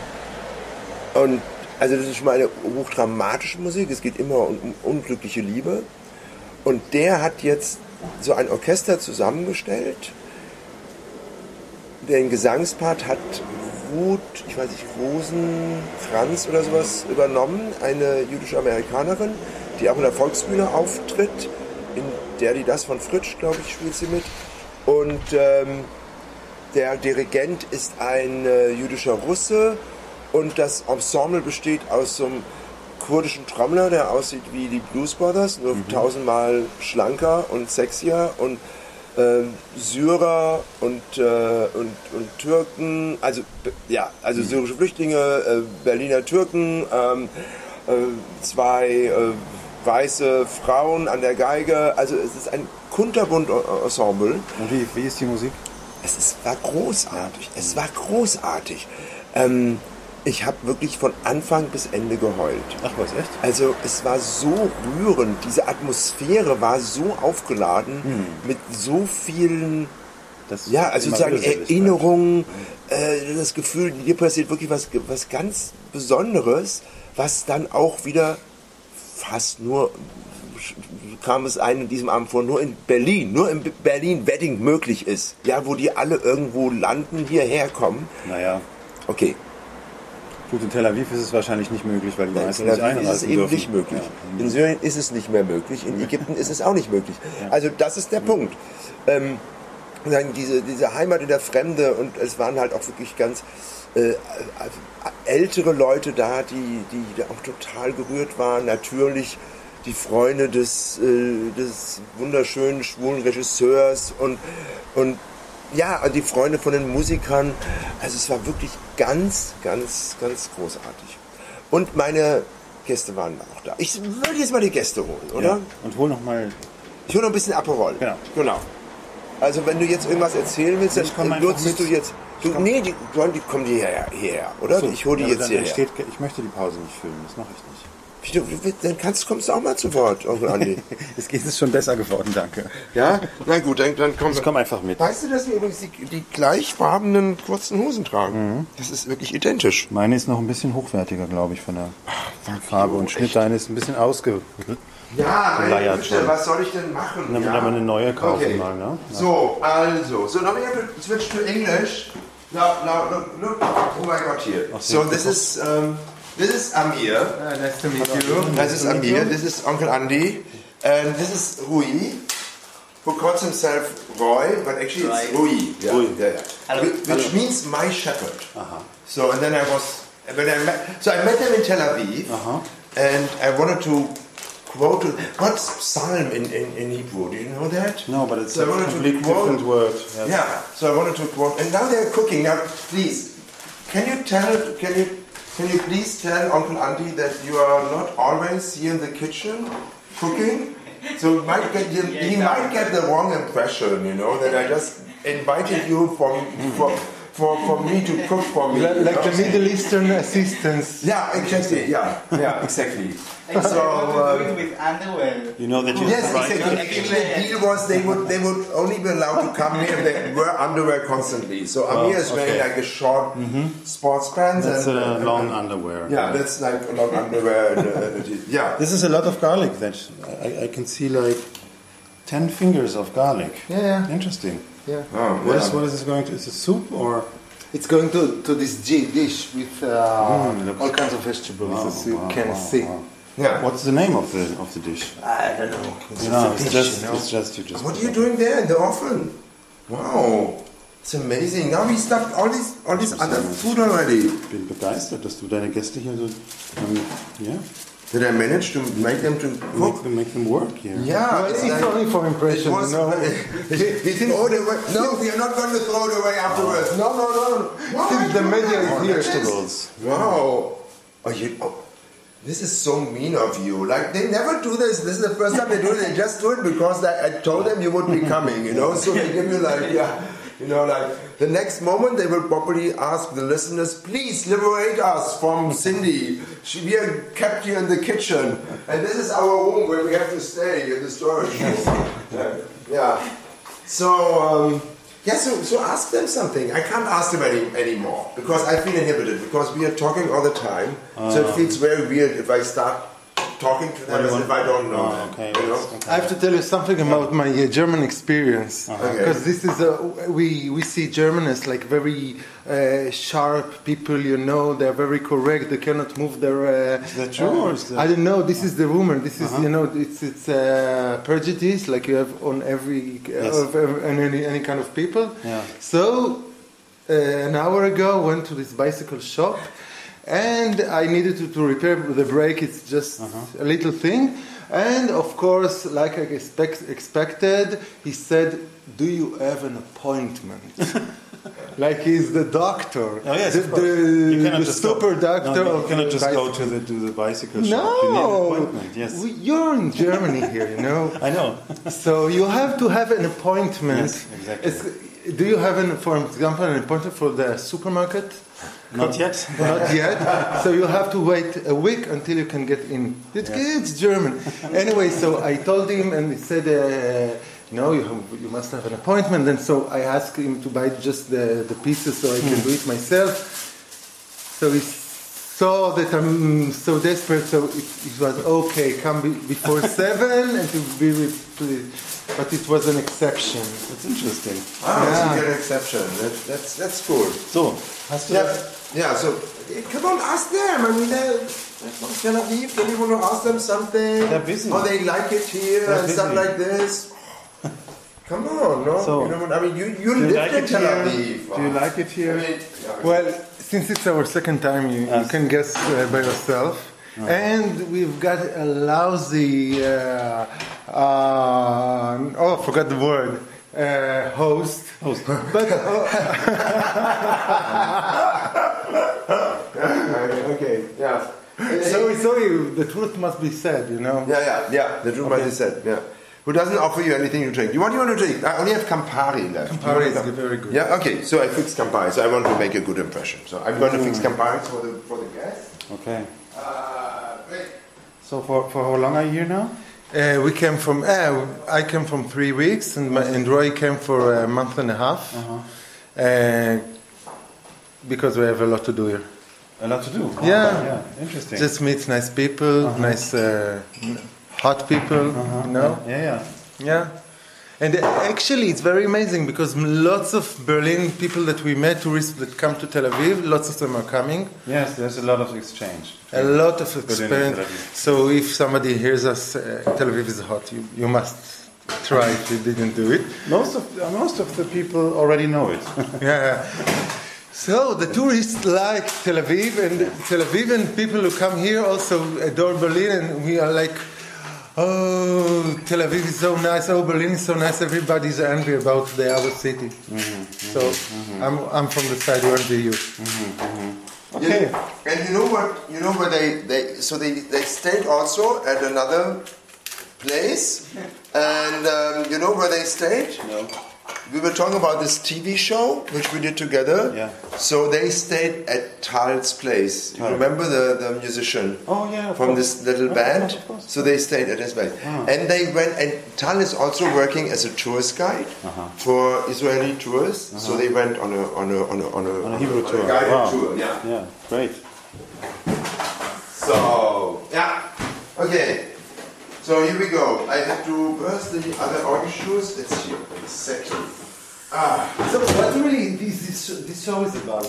Und also das ist schon mal eine hochdramatische Musik, es geht immer um, um unglückliche Liebe. Und der hat jetzt so ein Orchester zusammengestellt. Den Gesangspart hat Ruth, ich weiß nicht, Rosenkranz oder sowas übernommen, eine jüdische Amerikanerin, die auch in der Volksbühne auftritt, in der die das von Fritsch, glaube ich, spielt sie mit. Und ähm, der Dirigent ist ein äh, jüdischer Russe. Und das Ensemble besteht aus so einem kurdischen Trommler, der aussieht wie die Blues Brothers, nur tausendmal schlanker und sexier und ähm, Syrer und, äh, und, und Türken, also ja, also syrische Flüchtlinge, äh, Berliner Türken, ähm, äh, zwei äh, weiße Frauen an der Geige, also es ist ein kunterbunt Ensemble. Und wie, wie ist die Musik? Es ist, war großartig. Es war großartig. Ähm, ich habe wirklich von Anfang bis Ende geheult. Ach was, echt? Also es war so rührend, diese Atmosphäre war so aufgeladen mit so vielen, ja, also sozusagen irrsinnig Erinnerungen, äh, das Gefühl, hier passiert wirklich was, was ganz Besonderes, was dann auch wieder fast nur kam es einem in diesem Abend vor, nur in Berlin, nur in Berlin Wedding möglich ist. Ja, wo die alle irgendwo landen, hierher kommen. Naja, Okay, gut, in Tel Aviv ist es wahrscheinlich nicht möglich, weil die in meisten Tel nicht Aviv einreisen ist es eben dürfen. nicht möglich. Ja. In Syrien ist es nicht mehr möglich. In Ägypten ist es auch nicht möglich. Also das ist der Punkt. Ähm, diese, diese Heimat in der Fremde und es waren halt auch wirklich ganz äh, ältere Leute da, die, die auch total gerührt waren. Natürlich die Freunde des, äh, des wunderschönen schwulen Regisseurs und, und ja, die Freunde von den Musikern. Also es war wirklich ganz, ganz, ganz großartig. Und meine Gäste waren auch da. Ich würde jetzt mal die Gäste holen, oder? Ja. Und hol noch mal. Ich hole noch ein bisschen Aperol. Genau. genau. Also wenn du jetzt irgendwas erzählen willst, dann nutzt du jetzt. Du, nee, die, die kommen die hierher, hierher oder? So, ich hole die ja, jetzt hierher. entsteht, Ich möchte die Pause nicht filmen, das mache ich nicht. Wie, du, dann kannst, kommst du auch mal zu Wort, Onkel Andi. Es ist schon besser geworden, danke. ja? Na gut, dann, dann komm. Ich komm einfach mit. Weißt du, dass wir übrigens die, die gleichfarbenen kurzen Hosen tragen? Mhm. Das ist wirklich identisch. Meine ist noch ein bisschen hochwertiger, glaube ich, von der fuck Farbe you, und Schnitt. Deine ist ein bisschen ausge... Ja, Güte, schon. was soll ich denn machen? Dann ja? wir eine neue kaufen mal, ne? Ja. So, also. So, now we have to switch to English. Now, now, look, look. Oh my God, here. So, this is, um, this is Amir. Ah, nice to meet you. This is Amir. This is Uncle Andy. And this is Rui, who calls himself Roy, but actually it's Rui. Yeah, Rui. yeah, yeah. Hello. Which, which means my shepherd. So, and then I was, when I met, so I met him in Tel Aviv, and I wanted to quote, what's psalm in, in, in Hebrew? Do you know that? No, but it's So I a wanted to completely quote- different word. Yes. Yeah, so I wanted to quote, and now they're cooking. Now, please, can you tell, can you, can you please tell Uncle Andy that you are not always here in the kitchen cooking? So it might get you, he might get the wrong impression, you know, that I just invited you from, for, for, for me to cook for me. Like, you like know? the Middle Eastern assistance. Yeah, exactly. Yeah, yeah, exactly. And So, so, what to do it with underwear? You know that you Yes, the right exactly. Actually, the deal was they would they would only be allowed to come here if they wear underwear constantly. So Amir is wearing okay. like a short sports pants That's and uh, and- long and- underwear. Yeah, that's like a long underwear. And, uh, yeah. This is a lot of garlic. That I, I can see like ten fingers of garlic. Yeah, yeah. Interesting. Yeah. Oh, What is yeah. what is this going to? Is it soup or? It's going to, to this G dish with uh, Mm, all kinds of vegetables, as you wow, can wow, see. wow. Yeah. What's the name of the of the dish? I don't know. It's You know, it's dish, just you know? it's just you just. What are you doing there in the oven? Wow, it's amazing. Now we stuffed all these all this other food already. Ich bin begeistert, dass du deine Gäste hier so, ähm, ja, Did I manage to make them to make them make them work here. Yeah, Well, it's it's like- only for impression, It was, you know. you think, oh, they were, no, uh, we are not going to throw it away afterwards. No, no, no. no. Why Since the media that? is here. this Vegetables. Wow. Oh, you, oh, this is so mean of you. Like, they never do this. This is the first time they do it. They just do it because I, I told them you would be coming, you know? So they give you, like, yeah. You know, like the next moment they will probably ask the listeners, please liberate us from Cindy. She, we are kept here in the kitchen, and this is our room where we have to stay in the storage room. yeah. So, um, yeah, so, so ask them something. I can't ask them any anymore because I feel inhibited because we are talking all the time. so it feels very weird if I start talking to them as if I don't know Oh, them. okay, you know? okay. I have to tell you something about my uh, German experience Okay. because this is a, we we see German as like very uh, sharp people. You know, they're very correct. They cannot move their. Uh, Is that true, or is that- I don't know. This is the rumor. This is you know it's it's uh, prejudice like you have on every Yes. of every, on any any kind of people. Yeah. So uh, an hour ago went to this bicycle shop and I needed to, to repair the brake. It's just uh-huh. a little thing. And of course, like I expect, expected, he said, Do you have an appointment? like he's the doctor. Oh yes, the, the, the super go. doctor No, you cannot just go to the to the bicycle shop. You need an No, appointment. Yes, We- you're in Germany here, you know. I know. So you have to have an appointment. Yes, exactly. It's- do you have, an, for example, an appointment for the supermarket? Not yet. Not yet. So you have to wait a week until you can get in. It's, it's German. Anyway, so I told him, and he said, uh, "No, you, have, you must have an appointment." And so I asked him to buy just the, the pieces so I can do it myself. So he saw that I'm so desperate, so it, it was okay. Come be, before seven and to be with, please. But it was an exception. It's interesting. Ah, Yeah. so you get an exception. That, that's that's good. So, hast du Yeah, das? Yeah. So eh, come on, ask them. I mean, they're they're from Tel Aviv. Then you want to ask them something. They're busy. How they like it here They're and stuff like this. Come on, no. So, you know what I mean? You you lived like in it Tel here? Aviv. Do you like it I here? mean, yeah. Well, since it's our second time, you, you can guess uh, by yourself. And we've got a lousy, uh, uh, oh, I forgot the word, uh, host. Host. But uh, okay, yeah. sorry, sorry, the truth must be said, you know. Yeah, yeah, yeah. The truth might be said. Yeah. Who doesn't offer you anything to drink? You want you want to drink? I only have Campari left. Campari You is very good. Yeah. Okay. So I fixed Campari. So I want to make a good impression. So I'm going to fix Campari for the for the guests. Okay. Uh. So for for how long are you here now? Uh, we came from, uh, I came from three weeks, and, my, and Roy came for a month and a half. Uh, because we have a lot to do here. A lot to do. Yeah. Yeah. Interesting. Just meet nice people, nice uh, hot people, you know. Yeah, yeah. Yeah. And actually, it's very amazing because lots of Berlin people that we met, tourists that come to Tel Aviv, lots of them are coming. Yes, there's a lot of exchange. A lot of experience. So if somebody hears us, uh, Tel Aviv is hot. You, you must try if you didn't do it. Most of uh, most of the people already know it. Yeah. So the tourists like Tel Aviv, and Tel Aviv and people who come here also adore Berlin, and we are like, oh, Tel Aviv is so nice, oh, Berlin is so nice. Everybody's angry about the other city. Mm-hmm, mm-hmm, so mm-hmm. I'm, I'm from the side where the you. Okay. Yeah, and you know what? You know where they they so they they stayed also at another place, and um, you know where they stayed? No. We were talking about this TV show which we did together. Yeah. So they stayed at Tal's place. You Tal. remember the, the musician? Oh, yeah, From course. this little Yeah, of band. of course. So they stayed at his place, Ah. and they went. And Tal is also working as a tourist guide Uh-huh. for Israeli tourists. So they went on a on a on a on a, On a Hebrew tour. guided Wow. tour. Yeah. Yeah, great. So, yeah. Okay. So here we go. I have to burst the other orange shoes. It's here. Exactly. Ah. So what really this, this, this show is about?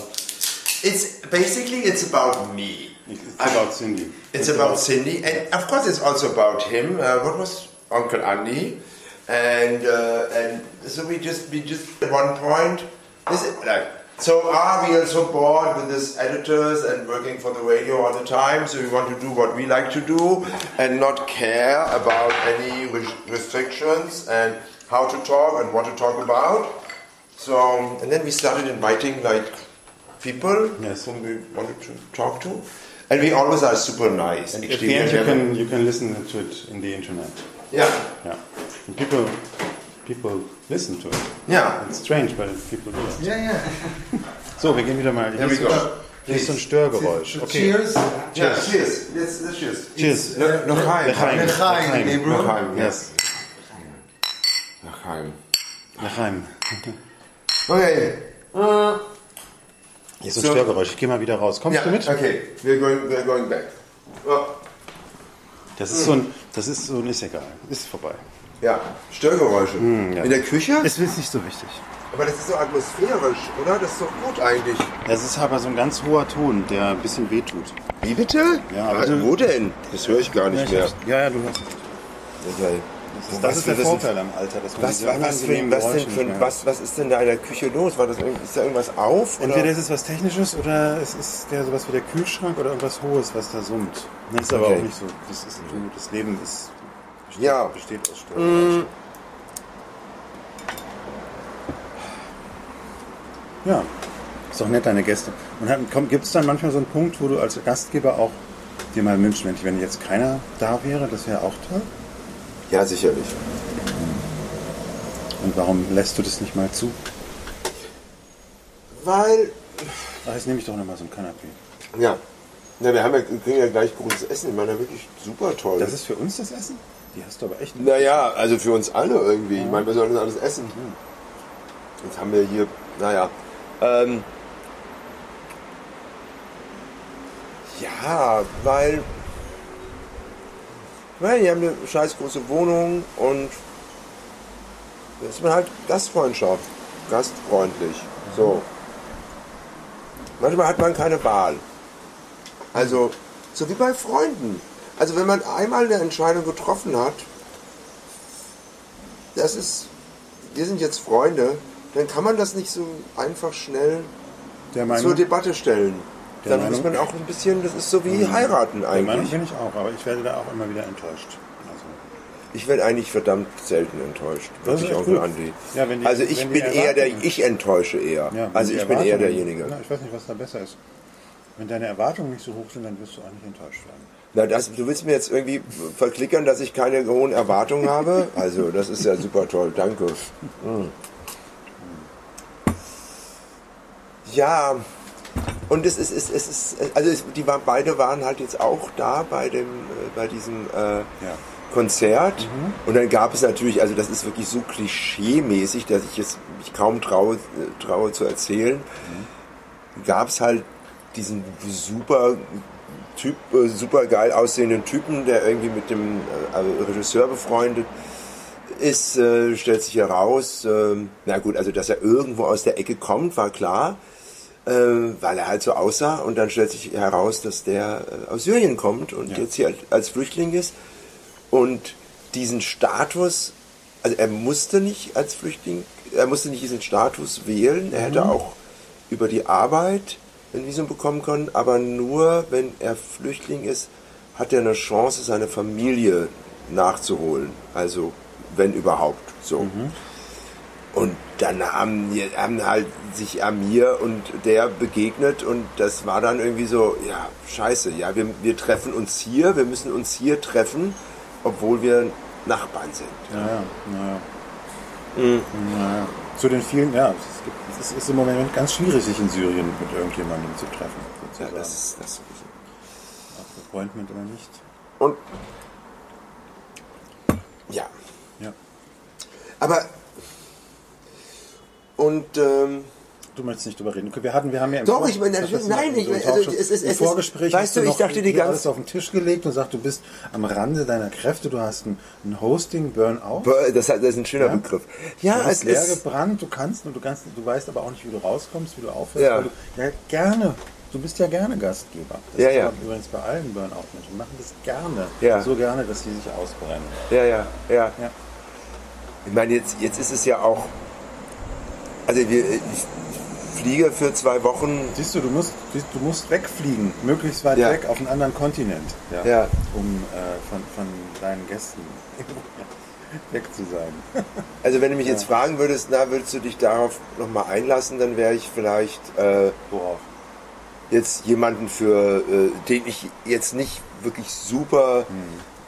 It's basically it's about me. It's about Cindy. It's about Cindy, and of course it's also about him. Uh, what was Uncle Andy? And uh, and so we just we just at one point. This is, like so are we are so bored with this editors and working for the radio all the time? So we want to do what we like to do and not care about any restrictions and how to talk and what to talk about. So and then we started inviting like people Yes. whom we wanted to talk to. And we always are super nice. And at the end, you can you can listen to it in the internet. yeah. Yeah. And people people listen to it. Ja. It's strange, but people do it. Yeah, yeah. So, wir gehen wieder mal. Hier we ist, go. hier ist so ein Störgeräusch. Okay. Cheers. Ja, cheers. Cheers. Cheers. Ne, noch heim. Lechaim. Lechaim. Noch heim, Yes. Nach heim. Lechaim. Okay. Hier ist so ein Störgeräusch. Ich geh mal wieder raus. Kommst Ja, du mit? okay. We're going, we're going back. Oh. Das ist so ein, das ist so ein, ist egal. Ist vorbei. Ja, Störgeräusche. ja. In der Küche? Ist nicht so wichtig. Aber das ist so atmosphärisch, oder? Das ist doch gut eigentlich. Das ist aber so ein ganz hoher Ton, der ein bisschen wehtut. Wie bitte? Ja, aber du- wo denn? Das höre ich gar nicht mehr. Ja, ja, du hörst es. Okay. Das, ist der das- Vorteil am Alter, dass man Was, was, für, was, denn für, was, was ist denn da in der Küche los? War das, ist da irgendwas auf? Oder? Entweder ist es was Technisches oder es ist der sowas wie der Kühlschrank oder irgendwas Hohes, was da summt. Nee, ist aber Okay. auch nicht so. Das, ist, das Leben ist, besteht, Ja. besteht aus Störgeräuschen. Ja, ist doch nett, deine Gäste. Und gibt es dann manchmal so einen Punkt, wo du als Gastgeber auch dir mal wünschst, Mensch, wenn jetzt keiner da wäre, das wäre auch toll? Ja, sicherlich. Und warum lässt du das nicht mal zu? Weil, Ach, jetzt nehme ich doch nochmal so ein Kanapé. ja. Na, wir, haben ja, kriegen ja gleich gutes Essen. Ich meine, wirklich super toll. Das ist für uns das Essen? Die hast du aber echt Naja, also für uns alle irgendwie. Ich meine, wir sollen das alles essen. Jetzt haben wir hier, naja. Ähm, ja, weil. Weil die haben eine scheiß große Wohnung und da ist man halt Gastfreundschaft, gastfreundlich. So. Manchmal hat man keine Wahl. Also, so wie bei Freunden. Also wenn man einmal eine Entscheidung getroffen hat, das ist, wir sind jetzt Freunde, dann kann man das nicht so einfach schnell zur Meinung, Debatte stellen. Der Dann muss Meinung- man auch ein bisschen, das ist so wie heiraten der Meinung eigentlich. bin ich auch, aber ich werde da auch immer wieder enttäuscht. Also, Ich werde eigentlich verdammt selten enttäuscht. Wirklich, gut. Andi. Ja, die- also ich bin eher der, ich enttäusche eher. ja, also ich bin eher derjenige. Na, ich weiß nicht, was da besser ist. Wenn deine Erwartungen nicht so hoch sind, dann wirst du auch nicht enttäuscht werden. Na, das, du willst mir jetzt irgendwie verklickern, dass ich keine hohen Erwartungen habe? Also, das ist ja super toll, danke. Mm. Ja, und es ist, es ist, es ist also es, die waren, beide waren halt jetzt auch da bei dem, äh, bei diesem äh, Ja. Konzert. Und dann gab es natürlich, also das ist wirklich so klischee-mäßig, dass ich es mich kaum traue, äh, traue zu erzählen. Gab es halt diesen super Typ, äh, super geil aussehenden Typen, der irgendwie mit dem äh, Regisseur befreundet ist, äh, stellt sich heraus, ähm, na gut, also dass er irgendwo aus der Ecke kommt, war klar, äh, weil er halt so aussah und dann stellt sich heraus, dass der äh, aus Syrien kommt und Ja. jetzt hier als, als Flüchtling ist und diesen Status, also er musste nicht als Flüchtling, er musste nicht diesen Status wählen, er hätte auch über die Arbeit ein Visum bekommen können, aber nur wenn er Flüchtling ist, hat er eine Chance, seine Familie nachzuholen. Also wenn überhaupt so. Und dann haben, haben halt sich Amir und der begegnet und das war dann irgendwie so, ja, scheiße, ja, wir, wir treffen uns hier, wir müssen uns hier treffen, obwohl wir Nachbarn sind. Naja, naja. naja. Zu den vielen, ja, es, gibt, es ist im Moment ganz schwierig, sich in Syrien mit irgendjemandem zu treffen. Ja, das ist das. Ob Appointment oder nicht. Und ja, Ja. aber und ähm, Du möchtest nicht drüber reden. Wir hatten, wir haben ja im Doch, Vor- ich meine, natürlich- nein, ich ein meine, also, es ist- es ist- Vorgespräch weißt du, ich dachte die ganze- alles auf den Tisch gelegt und sagst, du bist am Rande deiner Kräfte, du hast ein, ein Hosting Burnout. das, das ist ein schöner Ja. Begriff. Du Ja, es hast leer ist gebrannt, du kannst und du kannst, du weißt aber auch nicht, wie du rauskommst, wie du aufhörst. Ja. Du, ja, gerne. Du bist ja gerne Gastgeber. Das Ja, ist ja. Übrigens bei allen Burnout-Menschen. Machen das gerne. Ja. So gerne, dass sie sich ausbrennen. ja, ja, ja. Ja. Ich meine, jetzt, jetzt ist es ja auch. Also wir, ich fliege für zwei Wochen. Siehst du, du musst, du musst wegfliegen, möglichst weit Ja. weg auf einen anderen Kontinent, ja, Ja. um äh, von, von deinen Gästen weg zu sein. Also wenn du mich jetzt fragen würdest, na, würdest du dich darauf nochmal einlassen, dann wäre ich vielleicht äh, Worauf? jetzt jemanden für, äh, den ich jetzt nicht wirklich super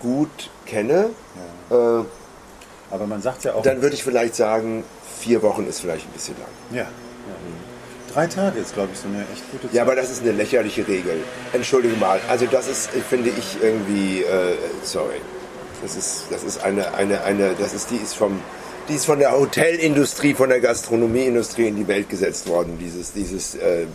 gut kenne. Äh, Aber man sagt ja auch. Dann würde ich vielleicht sagen, vier Wochen ist vielleicht ein bisschen lang. ja, ja. Drei Tage ist, glaube ich, so eine echt gute Zeit. Ja, aber das ist eine lächerliche Regel. Entschuldige mal. Also das ist, finde ich irgendwie, äh, sorry. Das ist, das ist eine, eine, eine, das ist, die ist vom, die ist von der Hotelindustrie, von der Gastronomieindustrie in die Welt gesetzt worden. Dieses, dieses, äh,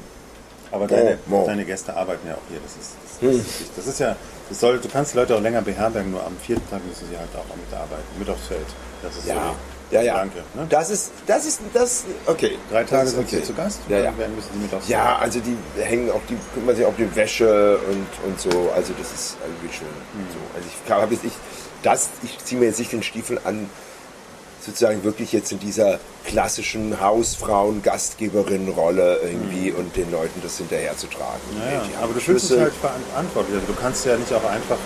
Aber deine, bon. deine Gäste arbeiten ja auch hier. Das ist, das ist, wichtig. das ist ja, das soll, du kannst die Leute auch länger beherbergen, nur am vierten Tag müssen sie halt auch mitarbeiten, mit aufs Feld. Das ist so ja, die ja, ja. Danke. Ne? Das ist, das ist, das, okay. Drei Tage sind okay. sie zu Gast Ja, ja. werden, müssen sie mit aufs Ja, also die hängen auch, die kümmern sich auch um die Wäsche und, und so. Also das ist irgendwie schon so. Also ich habe jetzt, ich, das, ich ziehe mir jetzt nicht den Stiefel an, sozusagen wirklich jetzt in dieser klassischen Hausfrauen-Gastgeberin-Rolle irgendwie und den Leuten das hinterher zu tragen. Ja, Aber du fühlst dich halt verantwortlich. Also du kannst ja nicht auch einfach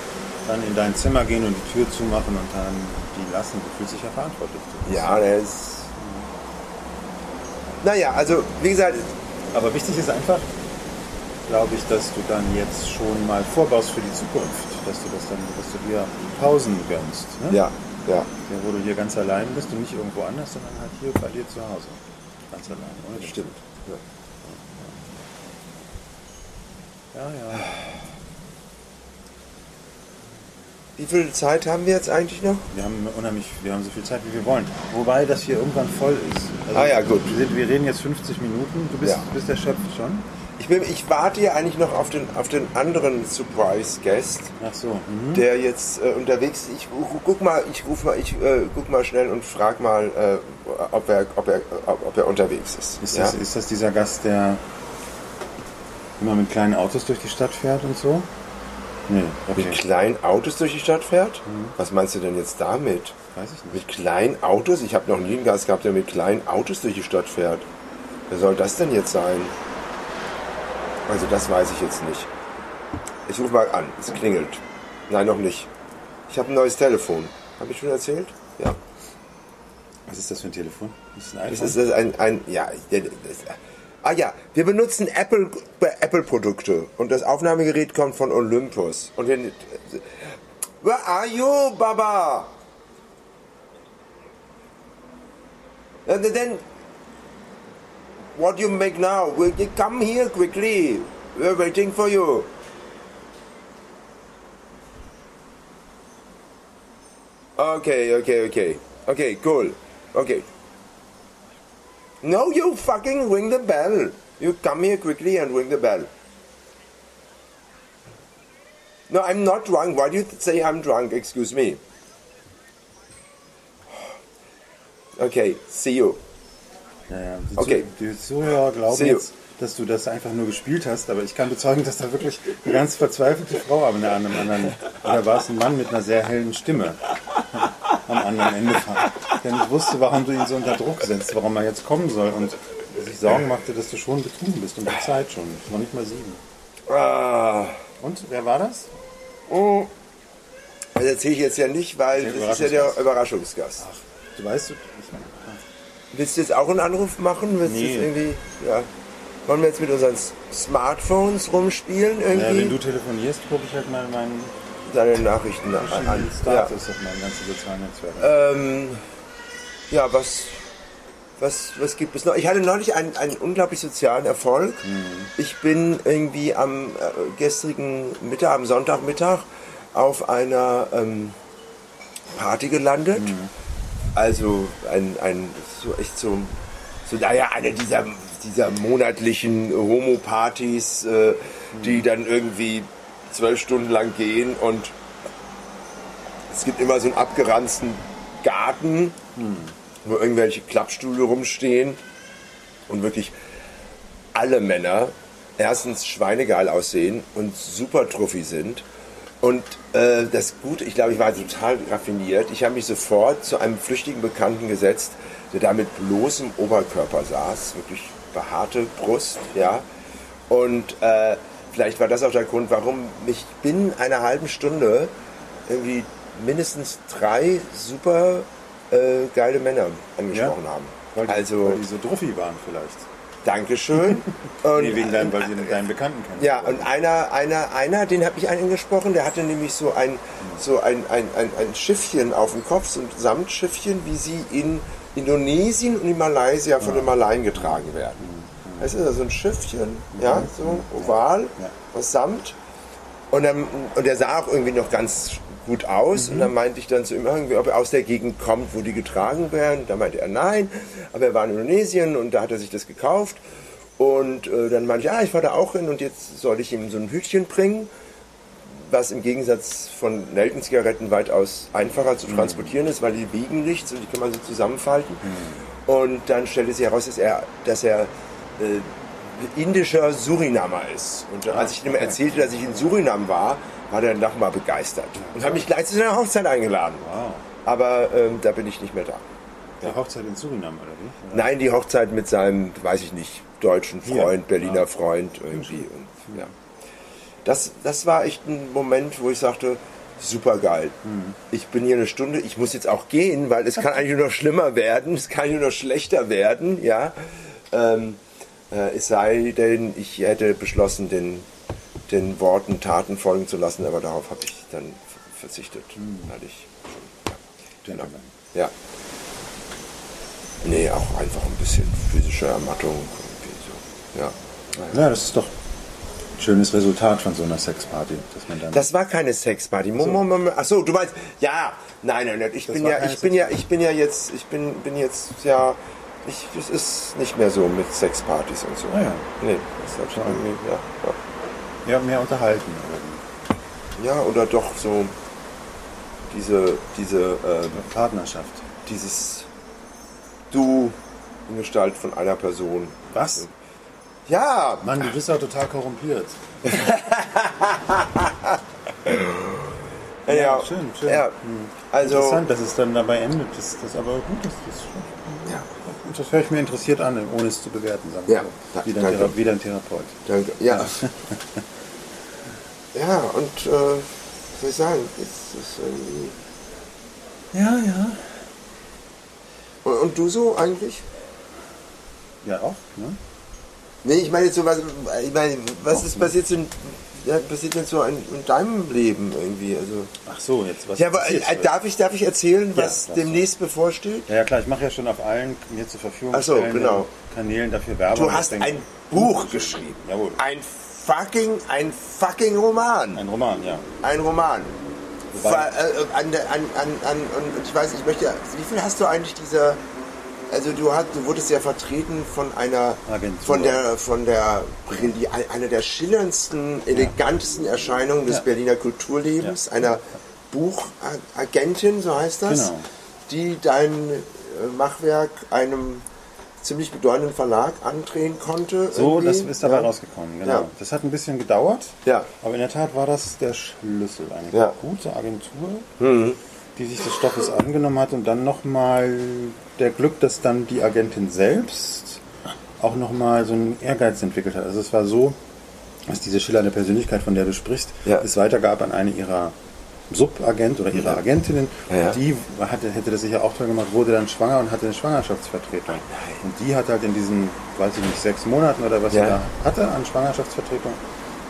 dann in dein Zimmer gehen und die Tür zumachen und dann die lassen. Du fühlst dich ja verantwortlich. Ja, der ist. Naja, also wie gesagt, Aber wichtig ist einfach, glaube ich, dass du dann jetzt schon mal vorbaust für die Zukunft. Dass du das dann, dass du dir Pausen gönnst. Ne? ja, ja. Ja, wo du hier ganz allein bist und nicht irgendwo anders, sondern halt hier bei dir zu Hause. Ganz allein. Dich. Stimmt. Ja, ja. Wie viel Zeit haben wir jetzt eigentlich noch? Wir haben unheimlich, wir haben so viel Zeit, wie wir wollen. Wobei das hier irgendwann voll ist. Also Ah ja, gut. Wir, wir reden jetzt 50 Minuten. Du bist, Ja. bist erschöpft schon. Ich, bin, ich warte ja eigentlich noch auf den, auf den anderen Surprise-Guest, Ach so. Mhm. der jetzt äh, unterwegs ist. Ich gu- guck mal, ich ruf mal, ich äh, guck mal schnell und frag mal, äh, ob, er, ob, er, ob, er unterwegs ist. Ist, ja? das, ist das dieser Gast, der immer mit kleinen Autos durch die Stadt fährt und so? Nee, okay. Mit kleinen Autos durch die Stadt fährt? Was meinst du denn jetzt damit? Weiß ich nicht. Mit kleinen Autos? Ich habe noch nie einen Gast gehabt, der mit kleinen Autos durch die Stadt fährt. Wer soll das denn jetzt sein? Also das weiß ich jetzt nicht. Ich rufe mal an. Es klingelt. Nein, noch nicht. Ich habe ein neues Telefon. Habe ich schon erzählt? Ja. Was ist das für ein Telefon? Ist das ein Das iPhone? ist das ein, ein ja. Das, ah ja, wir benutzen Apple Apple Produkte und das Aufnahmegerät kommt von Olympus. Und wir, Where are you, Baba? And then, what you make now? Will you come here quickly? We're waiting for you. Okay, okay, okay. Okay, cool. Okay. No, you fucking ring the bell. You come here quickly and ring the bell. No, I'm not drunk. Why do you say I'm drunk? Excuse me. Okay, see you. Ja, ja. Okay. Die Zuhörer glauben See you. jetzt, dass du das einfach nur gespielt hast, aber ich kann bezeugen, dass da wirklich eine ganz verzweifelte Frau an einem anderen, oder war es ein Mann mit einer sehr hellen Stimme am anderen Ende war, der nicht wusste, warum du ihn so unter Druck setzt, warum er jetzt kommen soll und sich Sorgen machte, dass du schon betrunken bist und die Zeit schon, noch nicht mal sieben. Ah, Und, wer war das? das erzähle ich jetzt ja nicht, weil das ist ja der Überraschungsgast. Du weißt, du, ich, Willst du jetzt auch einen Anruf machen? Willst du Nee. irgendwie, ja. Wollen wir jetzt mit unseren Smartphones rumspielen äh, wenn irgendwie? du telefonierst, gucke ich halt mal meinen Deine Nachrichten an. verschiedenen Ja. Status auf meinen ganzen sozialen Netzwerken. Ähm, ja, was, was, was gibt es noch? Ich hatte neulich einen, einen unglaublich sozialen Erfolg. Ich bin irgendwie am äh, gestrigen Mittag, am Sonntagmittag auf einer ähm, Party gelandet. Also ein, ein so echt so, so naja, eine dieser, dieser monatlichen Homo-Partys, äh, die dann irgendwie zwölf Stunden lang gehen und es gibt immer so einen abgeranzten Garten, wo irgendwelche Klappstühle rumstehen und wirklich alle Männer erstens schweinegeil aussehen und super truffi sind. Und äh, das Gute, ich glaube, ich war total raffiniert. Ich habe mich sofort zu einem flüchtigen Bekannten gesetzt, der da mit bloßem Oberkörper saß, wirklich behaarte Brust, ja. Und äh, vielleicht war das auch der Grund, warum mich binnen einer halben Stunde irgendwie mindestens drei super äh, geile Männer angesprochen haben. Weil die, also weil die so druffi waren vielleicht. Dankeschön. Und, Nee, wegen deinem, weil sie deinen Bekannten kennen. ja, und einer, einer, einer, den habe ich angesprochen, der hatte nämlich so ein, so ein, ein, ein, ein Schiffchen auf dem Kopf, so ein Samtschiffchen, wie sie in Indonesien und in Malaysia von den Malaien getragen werden. Das ist also ein Schiffchen, ja, so oval, Ja. aus Samt. Und, dann, und der sah auch irgendwie noch ganz gut aus. Und dann meinte ich dann zu ihm irgendwie, ob er aus der Gegend kommt, wo die getragen werden. Da meinte er nein, aber er war in Indonesien und da hat er sich das gekauft. Und äh, dann meinte ich, ja, ich fahre da auch hin und jetzt soll ich ihm so ein Hütchen bringen, was im Gegensatz von Nelkenzigaretten weitaus einfacher zu transportieren ist, weil die wiegen nichts und die kann man so zusammenfalten. Und dann stellte sich heraus, dass er, dass er äh, indischer Surinamer ist. Und als ich ihm erzählte, dass ich in Surinam war, war der nochmal begeistert und hat mich gleich zu seiner Hochzeit eingeladen. Wow. Aber ähm, da bin ich nicht mehr da. Die Hochzeit in Suriname, oder wie? Oder? Nein, die Hochzeit mit seinem, weiß ich nicht, deutschen Hier. Freund, Berliner Ja. Freund irgendwie. Und, ja. Das, das war echt ein Moment, wo ich sagte, super geil. Mhm. Ich bin hier eine Stunde, ich muss jetzt auch gehen, weil es kann eigentlich nur noch schlimmer werden, es kann nur noch schlechter werden, ja. Ähm, äh, es sei denn, ich hätte beschlossen, den, den Worten Taten folgen zu lassen, aber darauf habe ich dann verzichtet, Mhm. weil ich Gentleman. ja. Nee, auch einfach ein bisschen physische Ermattung. So. Ja. Ja, das ist doch schönes Resultat von so einer Sexparty, dass man dann. Das war keine Sexparty. Mo- mo- Achso, du meinst, ja, nein, nein, nein. Ich bin war ja, ich bin ja, ich bin ja jetzt, ich bin, bin jetzt ja, ich, es ist nicht mehr so mit Sexpartys und so. Ah ja. Nee, das hat schon irgendwie, ja, ja, mehr unterhalten. Ja. ja, oder doch so diese, diese, wie. Partnerschaft. dieses Du in Gestalt von einer Person. Was? Ja, Mann, du bist doch total korrumpiert. ja, ja, schön, schön. Ja, also, Interessant, dass es dann dabei endet. Das, das aber gut, das, das, ja, das höre ich mir interessiert an, ohne es zu bewerten, sagen Ja, so. Wie danke. Thera wie dein Therapeut. danke. Ja, ja und äh, was soll ich sagen, es ist irgendwie. Ja, ja. Und, und du so eigentlich? Ja, auch, ne? Nee, ich meine jetzt so was, ich meine, was ist passiert denn, ja, passiert denn so in, in deinem Leben irgendwie? Also, Ach so, jetzt was ja, aber, äh, darf ich, darf ich erzählen, Ja, was das demnächst bevorsteht? Ja, ja, klar, ich mache ja schon auf allen mir zur Verfügung so, genau. Kanälen dafür Werbung. Du hast Deswegen- ein Buch geschrieben. Jawohl. Ein fucking, ein fucking Roman. Ein Roman, ja. Ein Roman. Wobei- Ver- äh, an, der- an, an, an, und ich weiß, ich möchte, wie viel hast du eigentlich dieser, also du, hast, du wurdest ja vertreten von einer, Agentur. von der, von der, einer der schillerndsten, elegantesten Erscheinungen des Ja. Berliner Kulturlebens, Ja. einer Buchagentin, so heißt das, Genau. die dein äh, Machwerk einem ziemlich bedeutenden Verlag andrehen konnte. So, irgendwie. das ist dabei ja. rausgekommen, genau. Ja. Das hat ein bisschen gedauert, Ja. aber in der Tat war das der Schlüssel. Eine Ja. gute Agentur, Mhm. die sich des Stoffes angenommen hat und dann nochmal der Glück, dass dann die Agentin selbst auch nochmal so einen Ehrgeiz entwickelt hat. Also es war so, dass diese schillernde Persönlichkeit, von der du sprichst, Ja. es weitergab an eine ihrer Subagent oder ihre Agentinnen. Ja, ja. Die hatte, hätte das sicher auch toll gemacht, wurde dann schwanger und hatte eine Schwangerschaftsvertretung. Und die hat halt in diesen, weiß ich nicht, sechs Monaten oder was Ja. sie da hatte an Schwangerschaftsvertretung,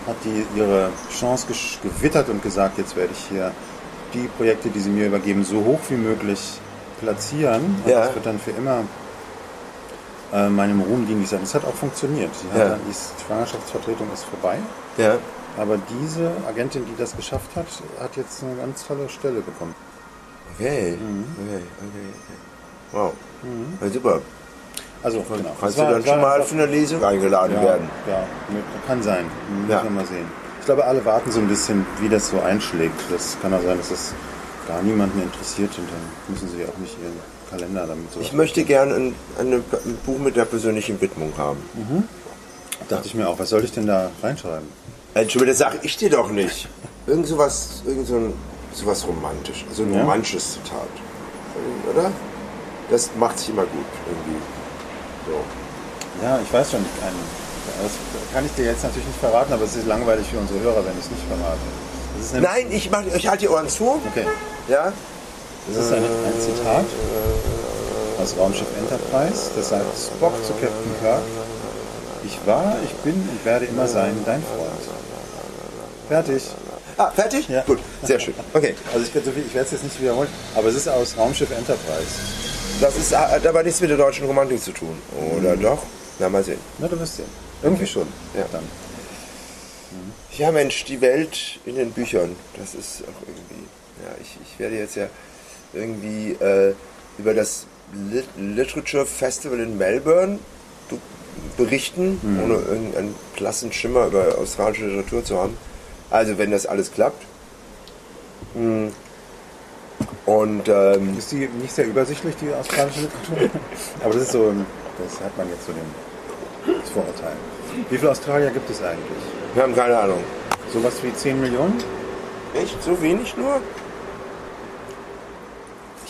hat die ihre Chance gewittert und gesagt, jetzt werde ich hier die Projekte, die sie mir übergeben, so hoch wie möglich platzieren. Und Ja. das wird dann für immer äh, meinem Ruhm dienlich sein. Das hat auch funktioniert. Hat Ja. dann, die Schwangerschaftsvertretung ist vorbei. Ja. Aber diese Agentin, die das geschafft hat, hat jetzt eine ganz tolle Stelle bekommen. Okay. Mhm. okay, okay, okay. Wow. Ja, super. Also, genau. Kannst Es war- du dann es war schon mal für eine Lesung eingeladen ja, werden? Ja, kann sein. Müssen Ja. wir mal sehen. Ich glaube, alle warten so ein bisschen, wie das so einschlägt. Das kann auch sein, dass das gar niemanden interessiert und dann müssen sie auch nicht ihren Kalender damit so. Ich möchte gerne ein, eine, ein Buch mit der persönlichen Widmung haben. Dachte ich mir auch, was soll ich denn da reinschreiben? Entschuldigung, das sage ich dir doch nicht. Irgend sowas, irgend so ein, sowas romantisch, also ein Ja? romantisches Zitat. Oder? Das macht sich immer gut irgendwie. So. Ja, ich weiß schon einen. Das kann ich dir jetzt natürlich nicht verraten, aber es ist langweilig für unsere Hörer, wenn ich es nicht verrate. Nein, ich, mach, ich halte die Ohren zu. Okay. Ja? Das ist ein, ein Zitat aus Raumschiff Enterprise. Das sagt Spock zu Captain Kirk. Ich war, ich bin und werde immer sein dein Freund. Fertig. Ah, fertig? Ja. Gut, sehr schön. Okay. Also ich, ich werde es jetzt nicht wiederholen, aber es ist aus Raumschiff Enterprise. Das ist, hat aber nichts mit der deutschen Romantik zu tun. Oder doch? Na, mal sehen. Na, du wirst sehen. Irgendwie schon. Ja. Dann. Ja, Mensch, die Welt in den Büchern. Das ist auch irgendwie. Ja, ich, ich werde jetzt ja irgendwie äh, über das Lit Literature Festival in Melbourne be- berichten, ohne irgendeinen klassen Schimmer über australische Literatur zu haben. Also, wenn das alles klappt. Hm. Und ähm, Ist die nicht sehr übersichtlich, die australische Literatur? aber das ist so, das hat man jetzt so den, das Vorurteil. Wie viele Australier gibt es eigentlich? wir haben keine Ahnung. Sowas wie 10 Millionen? Echt? So wenig nur?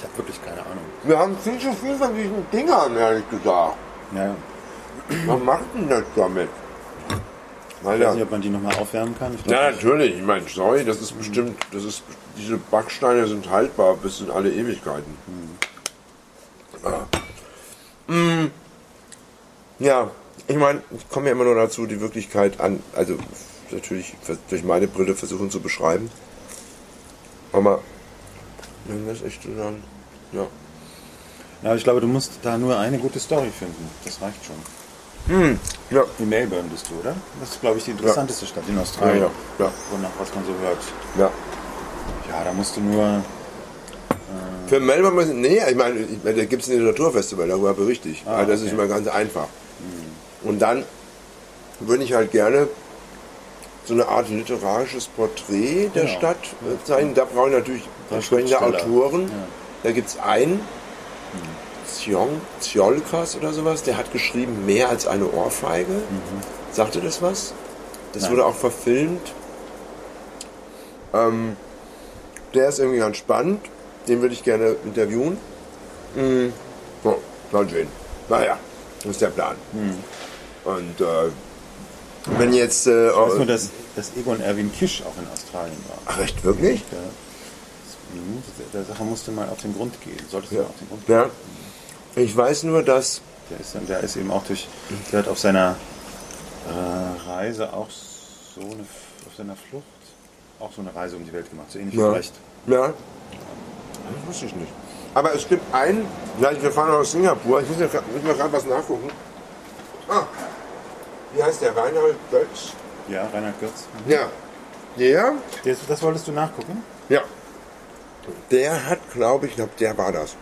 Habe wirklich keine Ahnung. Wir haben viel zu viel von diesen Dingern, ehrlich gesagt. Ja, Was macht denn das damit? ich weiß nicht, ob man die nochmal aufwärmen kann. Ja, glaub nicht. natürlich. Ich meine, sorry, das ist bestimmt, das ist, diese Backsteine sind haltbar bis in alle Ewigkeiten. Ja. Mm. ja, ich meine, ich komme ja immer nur dazu, die Wirklichkeit an, also natürlich durch meine Brille versuchen zu beschreiben. Aber, irgendwas echt zu sagen, ja. Ja, ich glaube, du musst da nur eine gute Story finden. Das reicht schon. Ja, In Melbourne bist du, oder? Das ist, glaube ich, die interessanteste Stadt in Australien. Ja, ja, ja. Wonach, was man so hört. ja. Ja, da musst du nur. Für Melbourne, müssen- nee, ich meine, ich meine da gibt es ein Literaturfestival, darüber berichte ich. Ah, also das ist okay. immer ganz einfach. Und dann würde ich halt gerne so eine Art literarisches Porträt der Genau. Stadt äh, zeigen. Da brauche ich natürlich entsprechende. Autoren. Ja. Da gibt es einen, Zion, Ziolkas oder sowas, der hat geschrieben Mehr als eine Ohrfeige. Sagte das was? Das Nein. wurde auch verfilmt. Ähm, der ist irgendwie ganz spannend. Den würde ich gerne interviewen. Mhm. So, mal sehen. Naja, das ist der Plan. Und äh, wenn jetzt... Äh, Ich weiß nur, dass, dass Egon Erwin Kisch auch in Australien war. Ach, echt, wirklich? Der, Mhm, der Sache musste mal auf den Grund gehen. Solltest du Ja. mal auf den Grund gehen. ja. Ich weiß nur, dass... Der ist, der ist eben auch durch. Der hat auf seiner äh, Reise auch so eine. Auf seiner Flucht auch so eine Reise um die Welt gemacht. So ähnlich wie Ja. Brecht. Ja. Das wusste ich nicht. Aber es gibt einen, vielleicht wir fahren aus Singapur, ich muss ja mal gerade was nachgucken. Ah, wie heißt der? Reinhold Götz? Ja, Reinhard Götz. Ja. Der? Das, das wolltest du nachgucken? Ja. Der hat, glaube ich, der war das.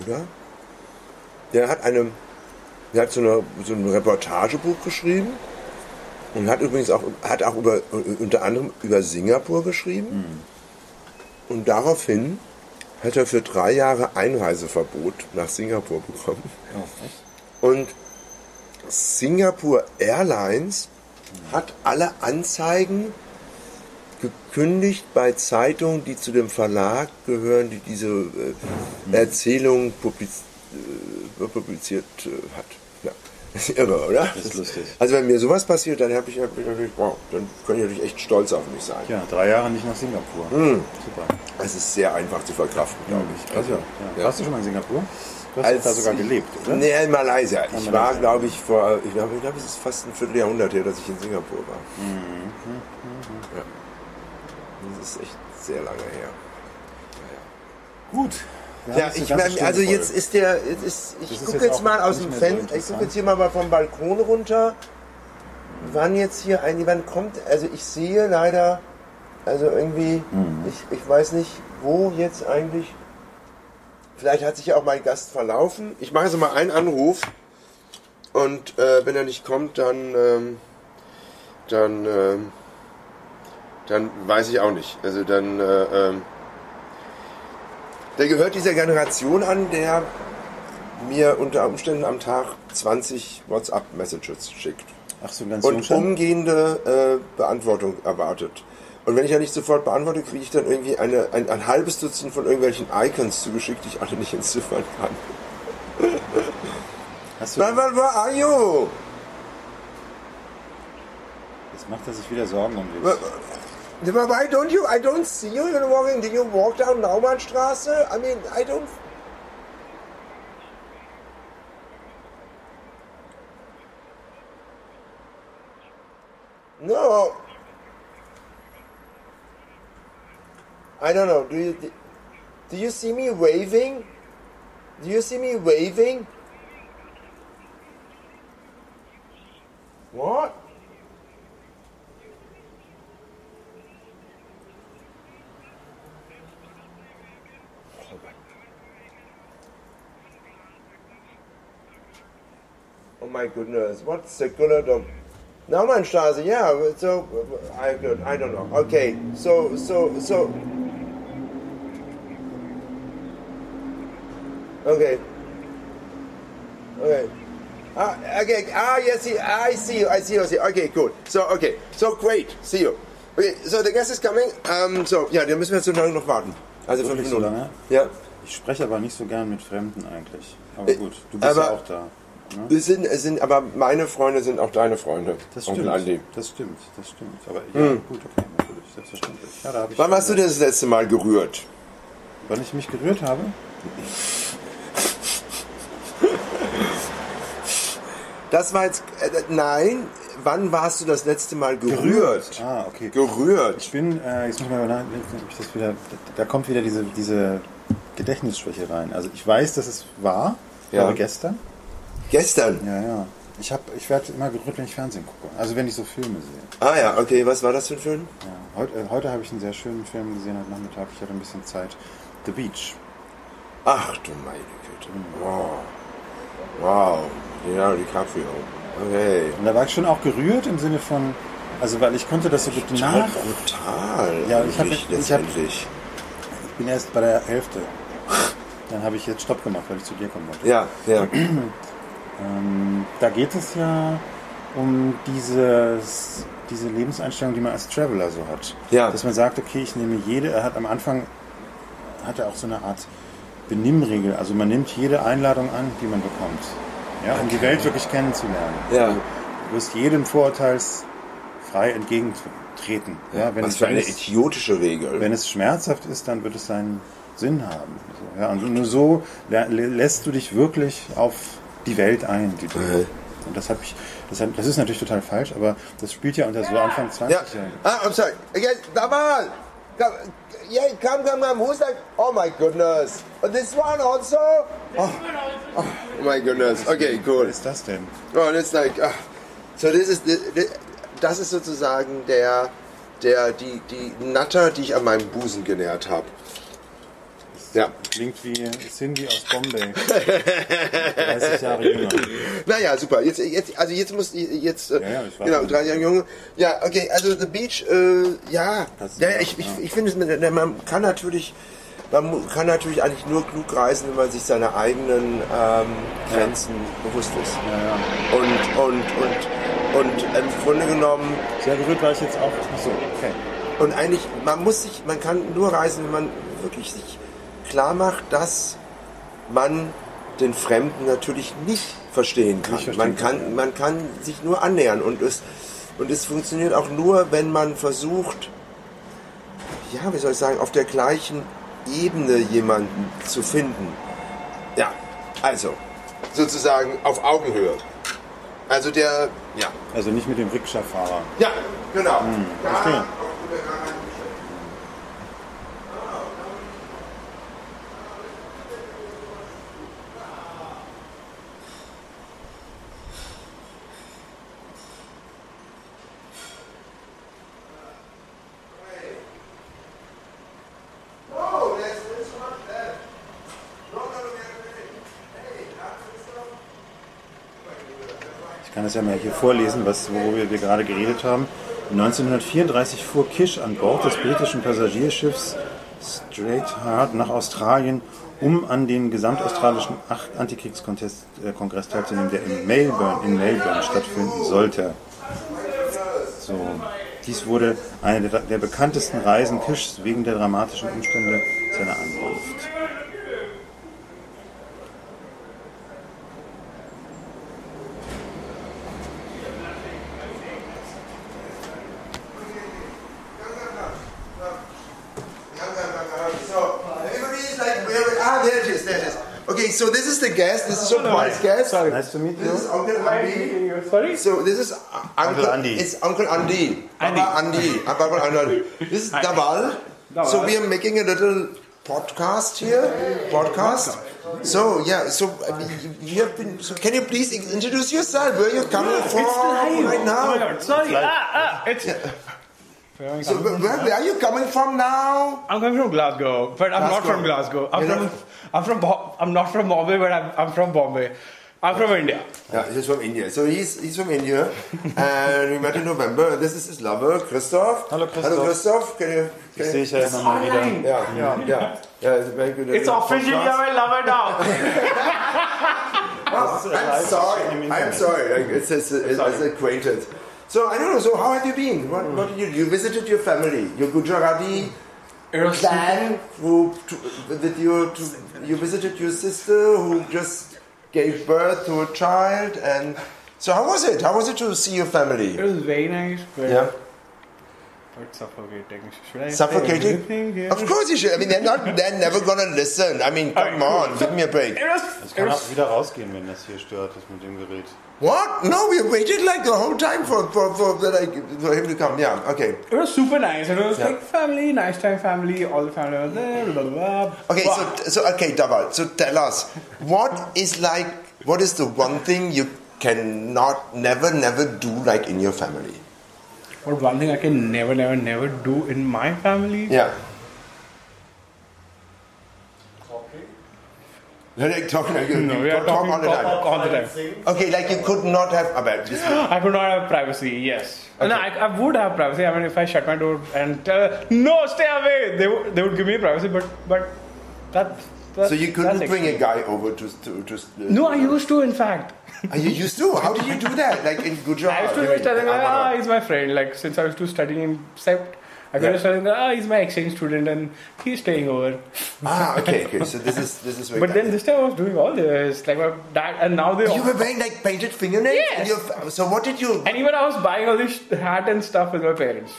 Oder? Der hat eine, der hat so, eine, so ein Reportagebuch geschrieben und hat übrigens auch, hat auch über, unter anderem über Singapur geschrieben. Und daraufhin hat er für drei Jahre Einreiseverbot nach Singapur bekommen. Oh? Und Singapore Airlines hat alle Anzeigen gekündigt bei Zeitungen, die zu dem Verlag gehören, die diese äh, Erzählung publiz äh, publiziert äh, hat. Ja. Das ist irre, oder? Das ist lustig. Also wenn mir sowas passiert, dann habe ich, hab ich natürlich, wow, dann kann ich natürlich echt stolz auf mich sein. Ja, drei Jahre nicht nach Singapur. Super. Es ist sehr einfach zu verkraften, glaube ich. Also, Ja. ja. Warst du schon mal in Singapur? Du hast Als da sogar gelebt, oder? Nee, in Malaysia. Ich Malaysia. war, glaube ich, vor, ich glaube, ich glaube, es ist fast ein Vierteljahrhundert her, dass ich in Singapur war. Mhm. Ja. Das ist echt sehr lange her. Gut. Wir Ja, jetzt ich meine, also voll. jetzt ist der, jetzt ist, ich gucke jetzt jetzt, mal aus dem mehr so Fenster, ich gucke jetzt hier mal mal vom Balkon runter. Wann jetzt hier ein, wann kommt, also ich sehe leider, also irgendwie, Mhm. ich, ich weiß nicht, wo jetzt eigentlich, vielleicht hat sich ja auch mein Gast verlaufen. Ich mache jetzt mal einen Anruf und äh, wenn er nicht kommt, dann, ähm, dann, ähm, dann weiß ich auch nicht. Also dann, äh, ähm, der gehört dieser Generation an, der mir unter Umständen am Tag 20 WhatsApp-Messages schickt Ach so, ganz und Jungstand? umgehende äh, Beantwortung erwartet. Und wenn ich ja nicht sofort beantworte, kriege ich dann irgendwie eine, ein, ein halbes Dutzend von irgendwelchen Icons zugeschickt, die ich alle nicht entziffern kann. Hast du, Where, are you? jetzt macht er sich wieder Sorgen um dich. Why don't you? I don't see you even walking. Did you walk down Naumannstraße? I mean, I don't. No. I don't know. Do you do you see me waving? Do you see me waving? What? Oh my goodness, what's the Gulladom? Naumanstraße, yeah, so, I, I don't know. Okay, so, so, so. Okay. Okay. Ah, okay, ah, yes, I see you, I see you, I see you. Okay, cool. So, okay, so great, see you. Okay, so the guest is coming. Um, so, ja, dann müssen wir jetzt so lange noch warten. Also fünf Wirklich so Minuten. lange? Ja. Ich spreche aber nicht so gern mit Fremden eigentlich. Aber Äh, gut, du bist aber- ja auch da. Ne? Sind, sind, aber meine Freunde sind auch deine Freunde. Das Onkel stimmt. Andi. Das stimmt, das stimmt. Aber ja, gut, okay, natürlich, selbstverständlich. Ja, da hab ich Wann hast du denn das letzte Mal gerührt? Wann ich mich gerührt habe? Das war jetzt, äh, nein, wann warst du das letzte Mal gerührt? Ah, okay. Gerührt. Ich bin, äh, jetzt muss ich mal nachdenken, ob ich das wieder, da kommt wieder diese, diese Gedächtnisschwäche rein. Also ich weiß, dass es war, ja. aber gestern. Gestern. Ja, ja. Ich, hab, ich werde immer gerührt, wenn ich Fernsehen gucke. Also wenn ich so Filme sehe. Ah ja, okay, was war das für ein Film? Ja. Heute, äh, heute habe ich einen sehr schönen Film gesehen, heute Nachmittag. Ich hatte ein bisschen Zeit. The Beach. Ach du meine Güte. Wow. Wow. Leonardo DiCaprio. Okay. Und da war ich schon auch gerührt im Sinne von, also weil ich konnte das so gut Total nach. brutal. Ja, ich hab- eigentlich ich hab-. Ich bin erst bei der Hälfte. Dann habe ich jetzt Stopp gemacht, weil ich zu dir kommen wollte. Ja, ja. Ähm, da geht es ja um dieses, diese Lebenseinstellung, die man als Traveler so hat. Ja. Dass man sagt, okay, ich nehme jede, er hat am Anfang, hat er auch so eine Art Benimmregel. Also man nimmt jede Einladung an, die man bekommt. Ja, um die Welt wirklich kennenzulernen. Ja. Du wirst jedem vorurteilsfrei entgegentreten. Ja, wenn Was es, für eine es, idiotische Regel. wenn es schmerzhaft ist, dann wird es seinen Sinn haben. Ja, und nur so lä- lä- lässt du dich wirklich auf die Welt ein. Die Mhm. Und das, hab ich, das, hat, das ist natürlich total falsch, aber das spielt ja unter so Anfang 20 Ja. Jahren. Ah, I'm sorry. Again, Damal. Come, yeah, come, come, come. Who's that? Oh my goodness. And this one also? Oh, oh my goodness. Okay, cool. Was ist das denn? Oh, and it's like, ah. so this is, das ist sozusagen der, der, die, die Natter, die ich an meinem Busen genährt habe. Ja. Klingt wie Cindy aus Bombay. 30 Jahre jünger. Naja, super. Jetzt, jetzt, also jetzt muss jetzt, äh, Ja, ja, ich weiß genau, nicht. drei Jahre Junge. Ja, okay, also The Beach, äh, ja, ja, ja- ich, ich, ja. ich finde, man kann natürlich, man kann natürlich eigentlich nur klug reisen, wenn man sich seiner eigenen ähm, Grenzen bewusst ist. Ja, ja. Und, und, und, und im Grunde genommen, Sehr gerührt war ich jetzt auch. Achso, okay. und eigentlich, man muss sich, man kann nur reisen, wenn man wirklich sich klar macht, dass man den Fremden natürlich nicht verstehen kann. Nicht verstehen man, kann, kann man kann sich nur annähern und es, und es funktioniert auch nur, wenn man versucht, ja, wie soll ich sagen, auf der gleichen Ebene jemanden zu finden. Ja, also, sozusagen auf Augenhöhe. Also der, ja. Also nicht mit dem Rikscha-Fahrer. Ja, genau. verstehe. Oh, there's, there's so much there. No, no, no, hey, that's stuff. Das ja mal hier vorlesen, was, worüber wir gerade geredet haben. 1934 fuhr Kish an Bord des britischen Passagierschiffs Straight nach Australien, um an dem gesamtaustralischen Antikriegskongress äh, teilzunehmen, der in Melbourne, in Melbourne stattfinden sollte. So. Dies wurde eine der, der bekanntesten Reisen Kishs wegen der dramatischen Umstände seiner Ankunft. So this is the guest. This is your prize guest. Nice to meet you. This is Uncle Andy. Sorry? So this is Uncle, Uncle Andy. It's Uncle Andy. Papa Andy. Uh, Papa Andy. This is Daval. So we are making a little podcast here. Podcast. So yeah. So I you have been. So can you please introduce yourself? Where you're coming from right Oh my now? god, sorry. Ah, ah, it's. So where, where are you coming from now? I'm coming from Glasgow, but I'm not from Glasgow. I'm You're from, not- I'm from, Bo- I'm not from Bombay, but I'm, I'm from Bombay. I'm from India. Yeah, he's from India. So he's he's from India, and we met in November. This is his lover, Christoph. Hello, Christoph. Hello, Christoph. Can you? Can Sehe you ich ja immer mal yeah, yeah, yeah, yeah. It's, very good. It's uh, officially Podcast. my lover now. I'm sorry. I'm sorry. Like, it's, it's, it's, it's acquaintance. So I don't know. So how have you been? What, what did you? You visited your family, your Gujarati clan, who that you to, you visited your sister who just gave birth to a child, and so how was it? How was it to see your family? It was very nice, but, Yeah. But suffocating. Should I Suffocating? everything? Of course you should. I mean, they're not. They're never gonna listen. I mean, come on, give me a break. It was, Ich it kann was auch wieder rausgehen, wenn das hier stört, das mit dem Gerät. What? No, we waited like the whole time for for for, the, like, for him to come. Yeah. Okay. It was super nice. It was Yeah. like family, nice time family, all the family was there, blah, blah, blah. Okay. But So so okay, Daval. So tell us, what is like? What is the one thing you cannot never never do like in your family? But one thing I can never, never, never do in my family. Yeah. Like talking, like you, No, we are talk talking all the time. all the time. Okay, like you could not have about this. I could not have privacy. Yes. No, I, I would have privacy. I mean, if I shut my door and tell, no, stay away, they would they would give me privacy. But but that. that So you couldn't that's bring a guy over to to just. Uh, No, I used to. In fact, Are you used to? How did you do that? Like in Gujarat? I used to mean? tell them, ah, he's my friend. Like since I was to studying in Sept, I could Yeah. just tell them, ah, he's my exchange student and he's staying over. Ah, okay, okay. So this is this is. But then this time I was doing all this, like my dad, and now they. you were wearing like painted fingernails. Yes. so what did you? and even I was buying all this hat and stuff with my parents.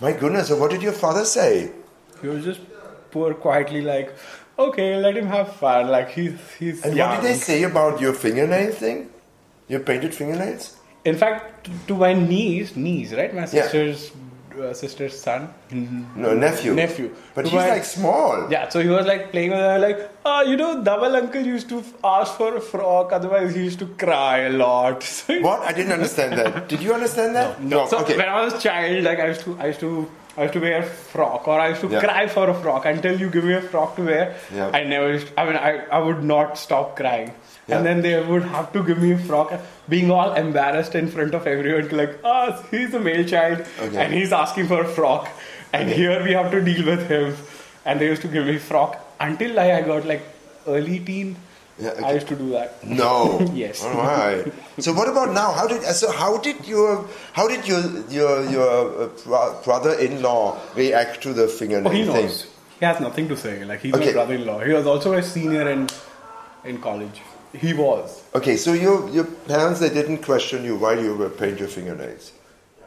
My goodness. So what did your father say? He was just poor, quietly like, okay, let him have fun. Like he's he's. And young. what did they say about your fingernail thing? Your painted fingernails? In fact, to my niece, niece, right? My Yeah. sister's uh, sister's son, No, nephew. nephew. But To he's my- like small. Yeah, so he was like playing with her, like, ah, you know, double uncle used to ask for a frock, otherwise he used to cry a lot. What? I didn't understand that. Did you understand that? No. So okay. when I was a child, like I used to, I used to, I used to wear a frock, or I used to Yeah. cry for a frock until you give me a frock to wear. Yeah. I never, used, I mean, I, I would not stop crying, Yeah. and then they would have to give me a frock, being all embarrassed in front of everyone, like, ah, he's a male child, Okay. and he's asking for a frock, and here we have to deal with him, and they used to give me frock until like, I got like early teen. Yeah, okay. I used to do that. No. Yes. All right. So what about now? How did so how did your how did your your your uh, brother-in-law react to the fingernail Oh, he thing? knows. He has nothing to say. Like he's Okay. my brother-in-law. He was also a senior in in college. He was. Okay, so your your parents they didn't question you while you were paint your fingernails.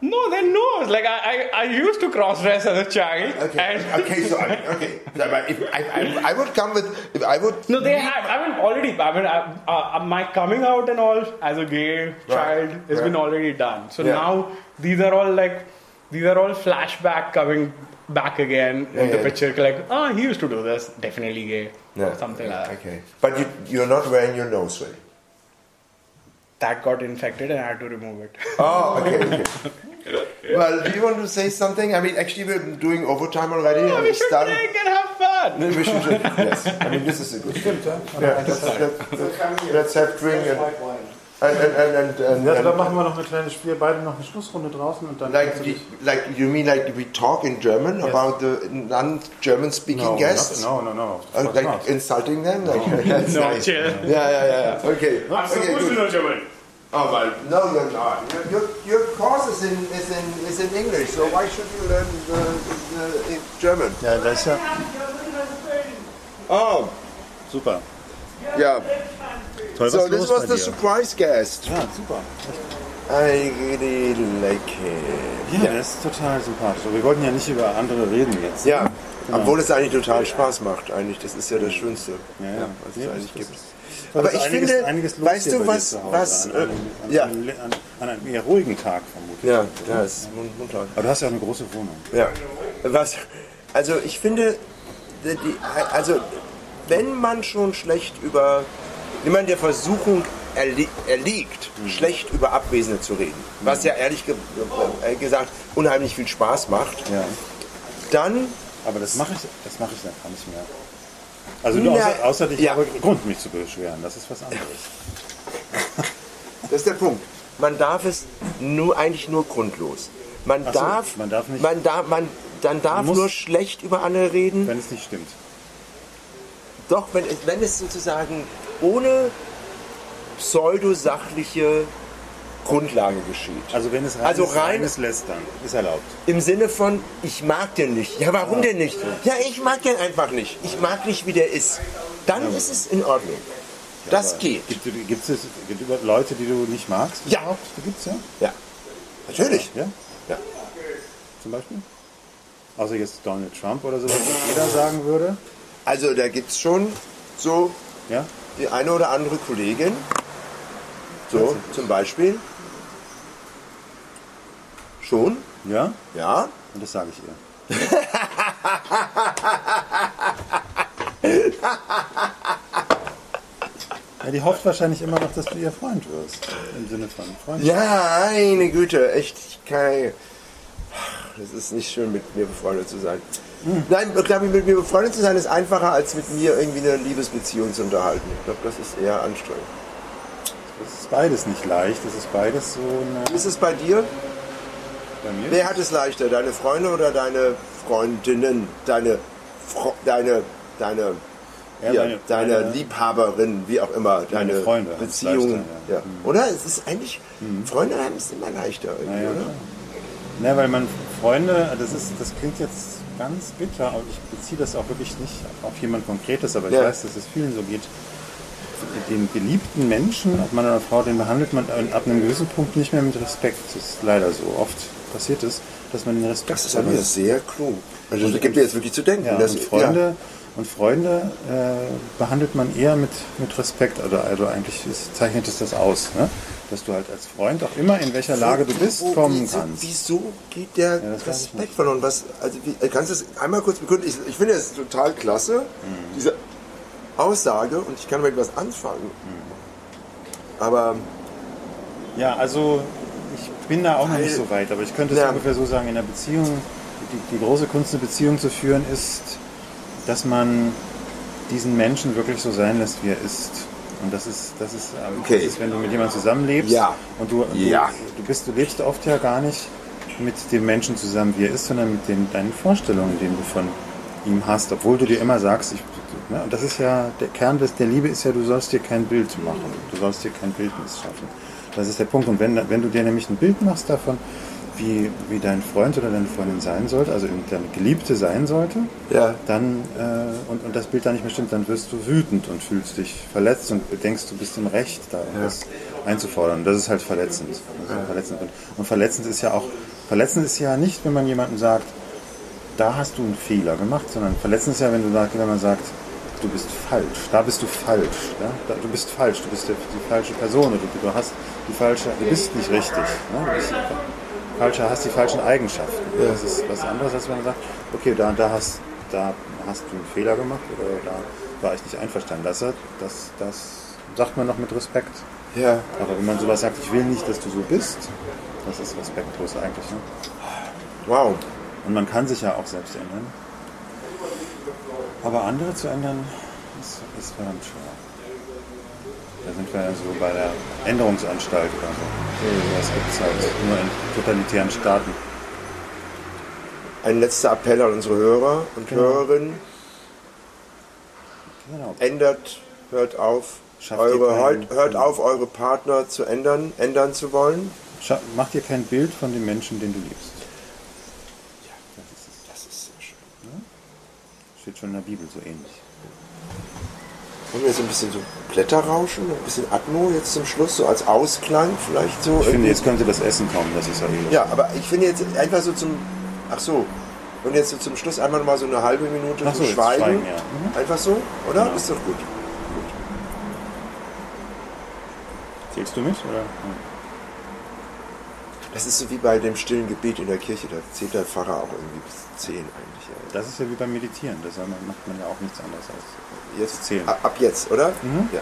No, they knows. Like I, I, I used to cross-dress as a child. Okay. And okay. So I mean, okay. So, if I, I, I would come with if I would. no, they had. I mean, already. I mean, I, uh, my coming out and all as a gay child has right. been already done. So Yeah. now these are all like these are all flashback coming back again Yeah, in the yeah. picture. Like, oh, he used to do this. Definitely gay. Yeah. Something like that. Okay. But you you're not wearing your nose ring. That got infected and I had to remove it. Oh, okay. okay. well, do you want to say something? I mean, actually, we're doing overtime already. Yeah, and we should started- drink and have fun. No, we should drink. Yes, I mean this is a good. Yeah, let's, let's, let's have drink and and and and, and, and, Ja, dann machen wir noch ein kleines Spiel, beide noch eine Schlussrunde draußen und dann. like the- like you mean like we talk in German about the non-German speaking no, guests, No, no, no. Uh, like not. insulting them. Like that's No, nice. chill. Yeah, yeah, yeah. Okay. Okay, supposed good. German. Oh well, no, you're not. Your, your, your course is in is in is in English, so why should you learn the, the, in German? Ja, das ist ja Oh, super. yeah. Toll, So was this los was the surprise guest. Ja, super. I really like him. Ja, der ist total sympathisch. Wir wollten ja nicht über andere reden jetzt. Ja, Genau. obwohl es eigentlich total Spaß macht. Eigentlich, das ist ja das Schönste, Ja, ja. was es das- eigentlich das gibt. Aber ich einiges, finde, einiges los weißt du was, was, an, äh, einem, an, ja, an, an einem eher ruhigen Tag vermutlich. ja, ja, ist munter. Aber du hast ja auch eine große Wohnung. Ja, was, Also ich finde, die, also wenn man schon schlecht über jemand der Versuchung erli erliegt, schlecht über Abwesende zu reden, was ja ehrlich ge äh, gesagt unheimlich viel Spaß macht, Ja. dann Aber das mache ich, das mache ich dann nicht mehr. Also nur außer, außer ich ja. habe Grund, mich zu beschweren. Das ist was anderes. Das ist der Punkt. Man darf es nur eigentlich nur grundlos. Man so, darf, man darf nicht- man darf, man, dann darf muss- nur schlecht über andere reden. Wenn es nicht stimmt. Doch, wenn wenn es sozusagen ohne pseudosachliche Grundlage geschieht. Also wenn es reines, Also rein- reines Lästern ist erlaubt. Im Sinne von, ich mag den nicht. Ja, warum denn nicht? Ja, ich mag den einfach nicht. Ich mag nicht, wie der ist. Dann ist es in Ordnung. Das geht. Gibt, gibt es gibt Leute, die du nicht magst? Ja. Überhaupt? Gibt's ja. Ja, natürlich. Ja? Ja. Zum Beispiel? Außer jetzt Donald Trump oder so, was jeder sagen würde. Also da gibt es schon so Ja? die eine oder andere Kollegin. So, zum Beispiel. Schon, Ja? ja. Und das sage ich ihr. ja, die hofft wahrscheinlich immer noch, dass du ihr Freund wirst. Im Sinne von Freund. Ja, meine Güte, echt, kann. Das ist nicht schön, mit mir befreundet zu sein. Nein, ich glaube, mit mir befreundet zu sein ist einfacher, als mit mir irgendwie eine Liebesbeziehung zu unterhalten. Ich glaube, das ist eher anstrengend. Das ist beides nicht leicht. Das ist beides so eine. Wie ist es bei dir? Bei mir? Wer hat es leichter, deine Freunde oder deine Freundinnen? Deine, Fro deine, deine, Ja, hier, meine- deine meine- Liebhaberin, wie auch immer, deine Freunde Beziehung. ja. ja. Oder? Es ist eigentlich, Freunde haben es immer leichter irgendwie, Naja, oder? Ne, weil man Freunde, das ist, das klingt jetzt ganz bitter, aber ich beziehe das auch wirklich nicht auf jemand Konkretes, aber ich weiß, dass es vielen so geht. Den geliebten Menschen, ob Mann oder Frau, den behandelt man ab einem gewissen Punkt nicht mehr mit Respekt. Das ist leider so. Oft passiert es, dass man den Respekt Das ist aber sehr klug. Also das gibt dir jetzt wirklich zu denken. ja, und Freunde, und Freunde äh, behandelt man eher mit, mit Respekt. Also, also eigentlich ist, zeichnet es das aus, ne? dass du halt als Freund auch immer in welcher Lage du bist, Wo- kommen wieso, kannst. Wieso geht der ich Respekt verloren? Was, also, wie, kannst du es einmal kurz begründen? Ich, ich finde es total klasse, Mhm. diese Aussage, und ich kann damit was anfangen. Mhm. Aber Ja, also bin da auch noch nicht so weit, aber ich könnte es Ja. ungefähr so sagen, in einer Beziehung, die, die große Kunst, eine Beziehung zu führen, ist, dass man diesen Menschen wirklich so sein lässt, wie er ist. Und das ist, das ist, ähm, Okay. das ist wenn du mit jemandem zusammenlebst Ja. und du, Ja. du, du bist, du lebst oft ja gar nicht mit dem Menschen zusammen, wie er ist, sondern mit den, deinen Vorstellungen, die du von ihm hast, obwohl du dir immer sagst, ich, ne, und das ist ja, der Kern des, der Liebe ist ja, du sollst dir kein Bild machen, du sollst dir kein Bildnis schaffen. Das ist der Punkt. Und wenn, wenn du dir nämlich ein Bild machst davon, wie, wie dein Freund oder deine Freundin sein sollte, also deine Geliebte sein sollte, Ja. dann äh, und, und das Bild da nicht mehr stimmt, dann wirst du wütend und fühlst dich verletzt und denkst, du bist im Recht, da was einzufordern. Das ist halt verletzend. Das ist halt verletzend. Und, und verletzend ist ja auch, verletzend ist ja nicht, wenn man jemandem sagt, da hast du einen Fehler gemacht, sondern verletzend ist ja, wenn du sagst, wenn man sagt, du bist falsch, da bist du falsch, ja? da, du bist falsch, du bist die, die falsche Person, du, du hast die falsche, du bist nicht richtig, ne? du bist falscher, hast die falschen Eigenschaften. Das ist was anderes, als wenn man sagt, okay, da, da, hast, da hast du einen Fehler gemacht oder da war ich nicht einverstanden. Das, das, das sagt man noch mit Respekt. Ja. Aber wenn man sowas sagt, ich will nicht, dass du so bist, das ist respektlos eigentlich. Ne? Wow. Und man kann sich ja auch selbst ändern. Aber andere zu ändern, ist, ist verdammt schwer. Da sind wir ja so bei der Änderungsanstalt oder so. Das gibt es halt nur in totalitären Staaten. Ein letzter Appell an unsere Hörer und Genau. Hörerinnen. Genau. Ändert, hört auf, Schafft eure, keinen- hört, hört auf, eure Partner zu ändern, ändern zu wollen. Scha mach dir kein Bild von dem Menschen, den du liebst. Das ist sehr schön. Steht schon in der Bibel so ähnlich. Wollen wir jetzt ein bisschen so Blätterrauschen, ein bisschen Atmo jetzt zum Schluss, so als Ausklang vielleicht so? Ich finde, jetzt könnte das Essen kommen, das ist ja eh. Ja, aber ich finde jetzt einfach so zum. Ach so. Und jetzt so zum Schluss einmal noch mal so eine halbe Minute so so, schweigen. schweigen, ja. Mhm. Einfach so, oder? Genau. Ist doch gut. Zählst du mit? Oder? Das ist so wie bei dem stillen Gebet in der Kirche. Da zählt der Pfarrer auch irgendwie bis zehn eigentlich. Das ist ja wie beim Meditieren. Da macht man ja auch nichts anderes als Jetzt zählen. Ab jetzt, oder? Ja.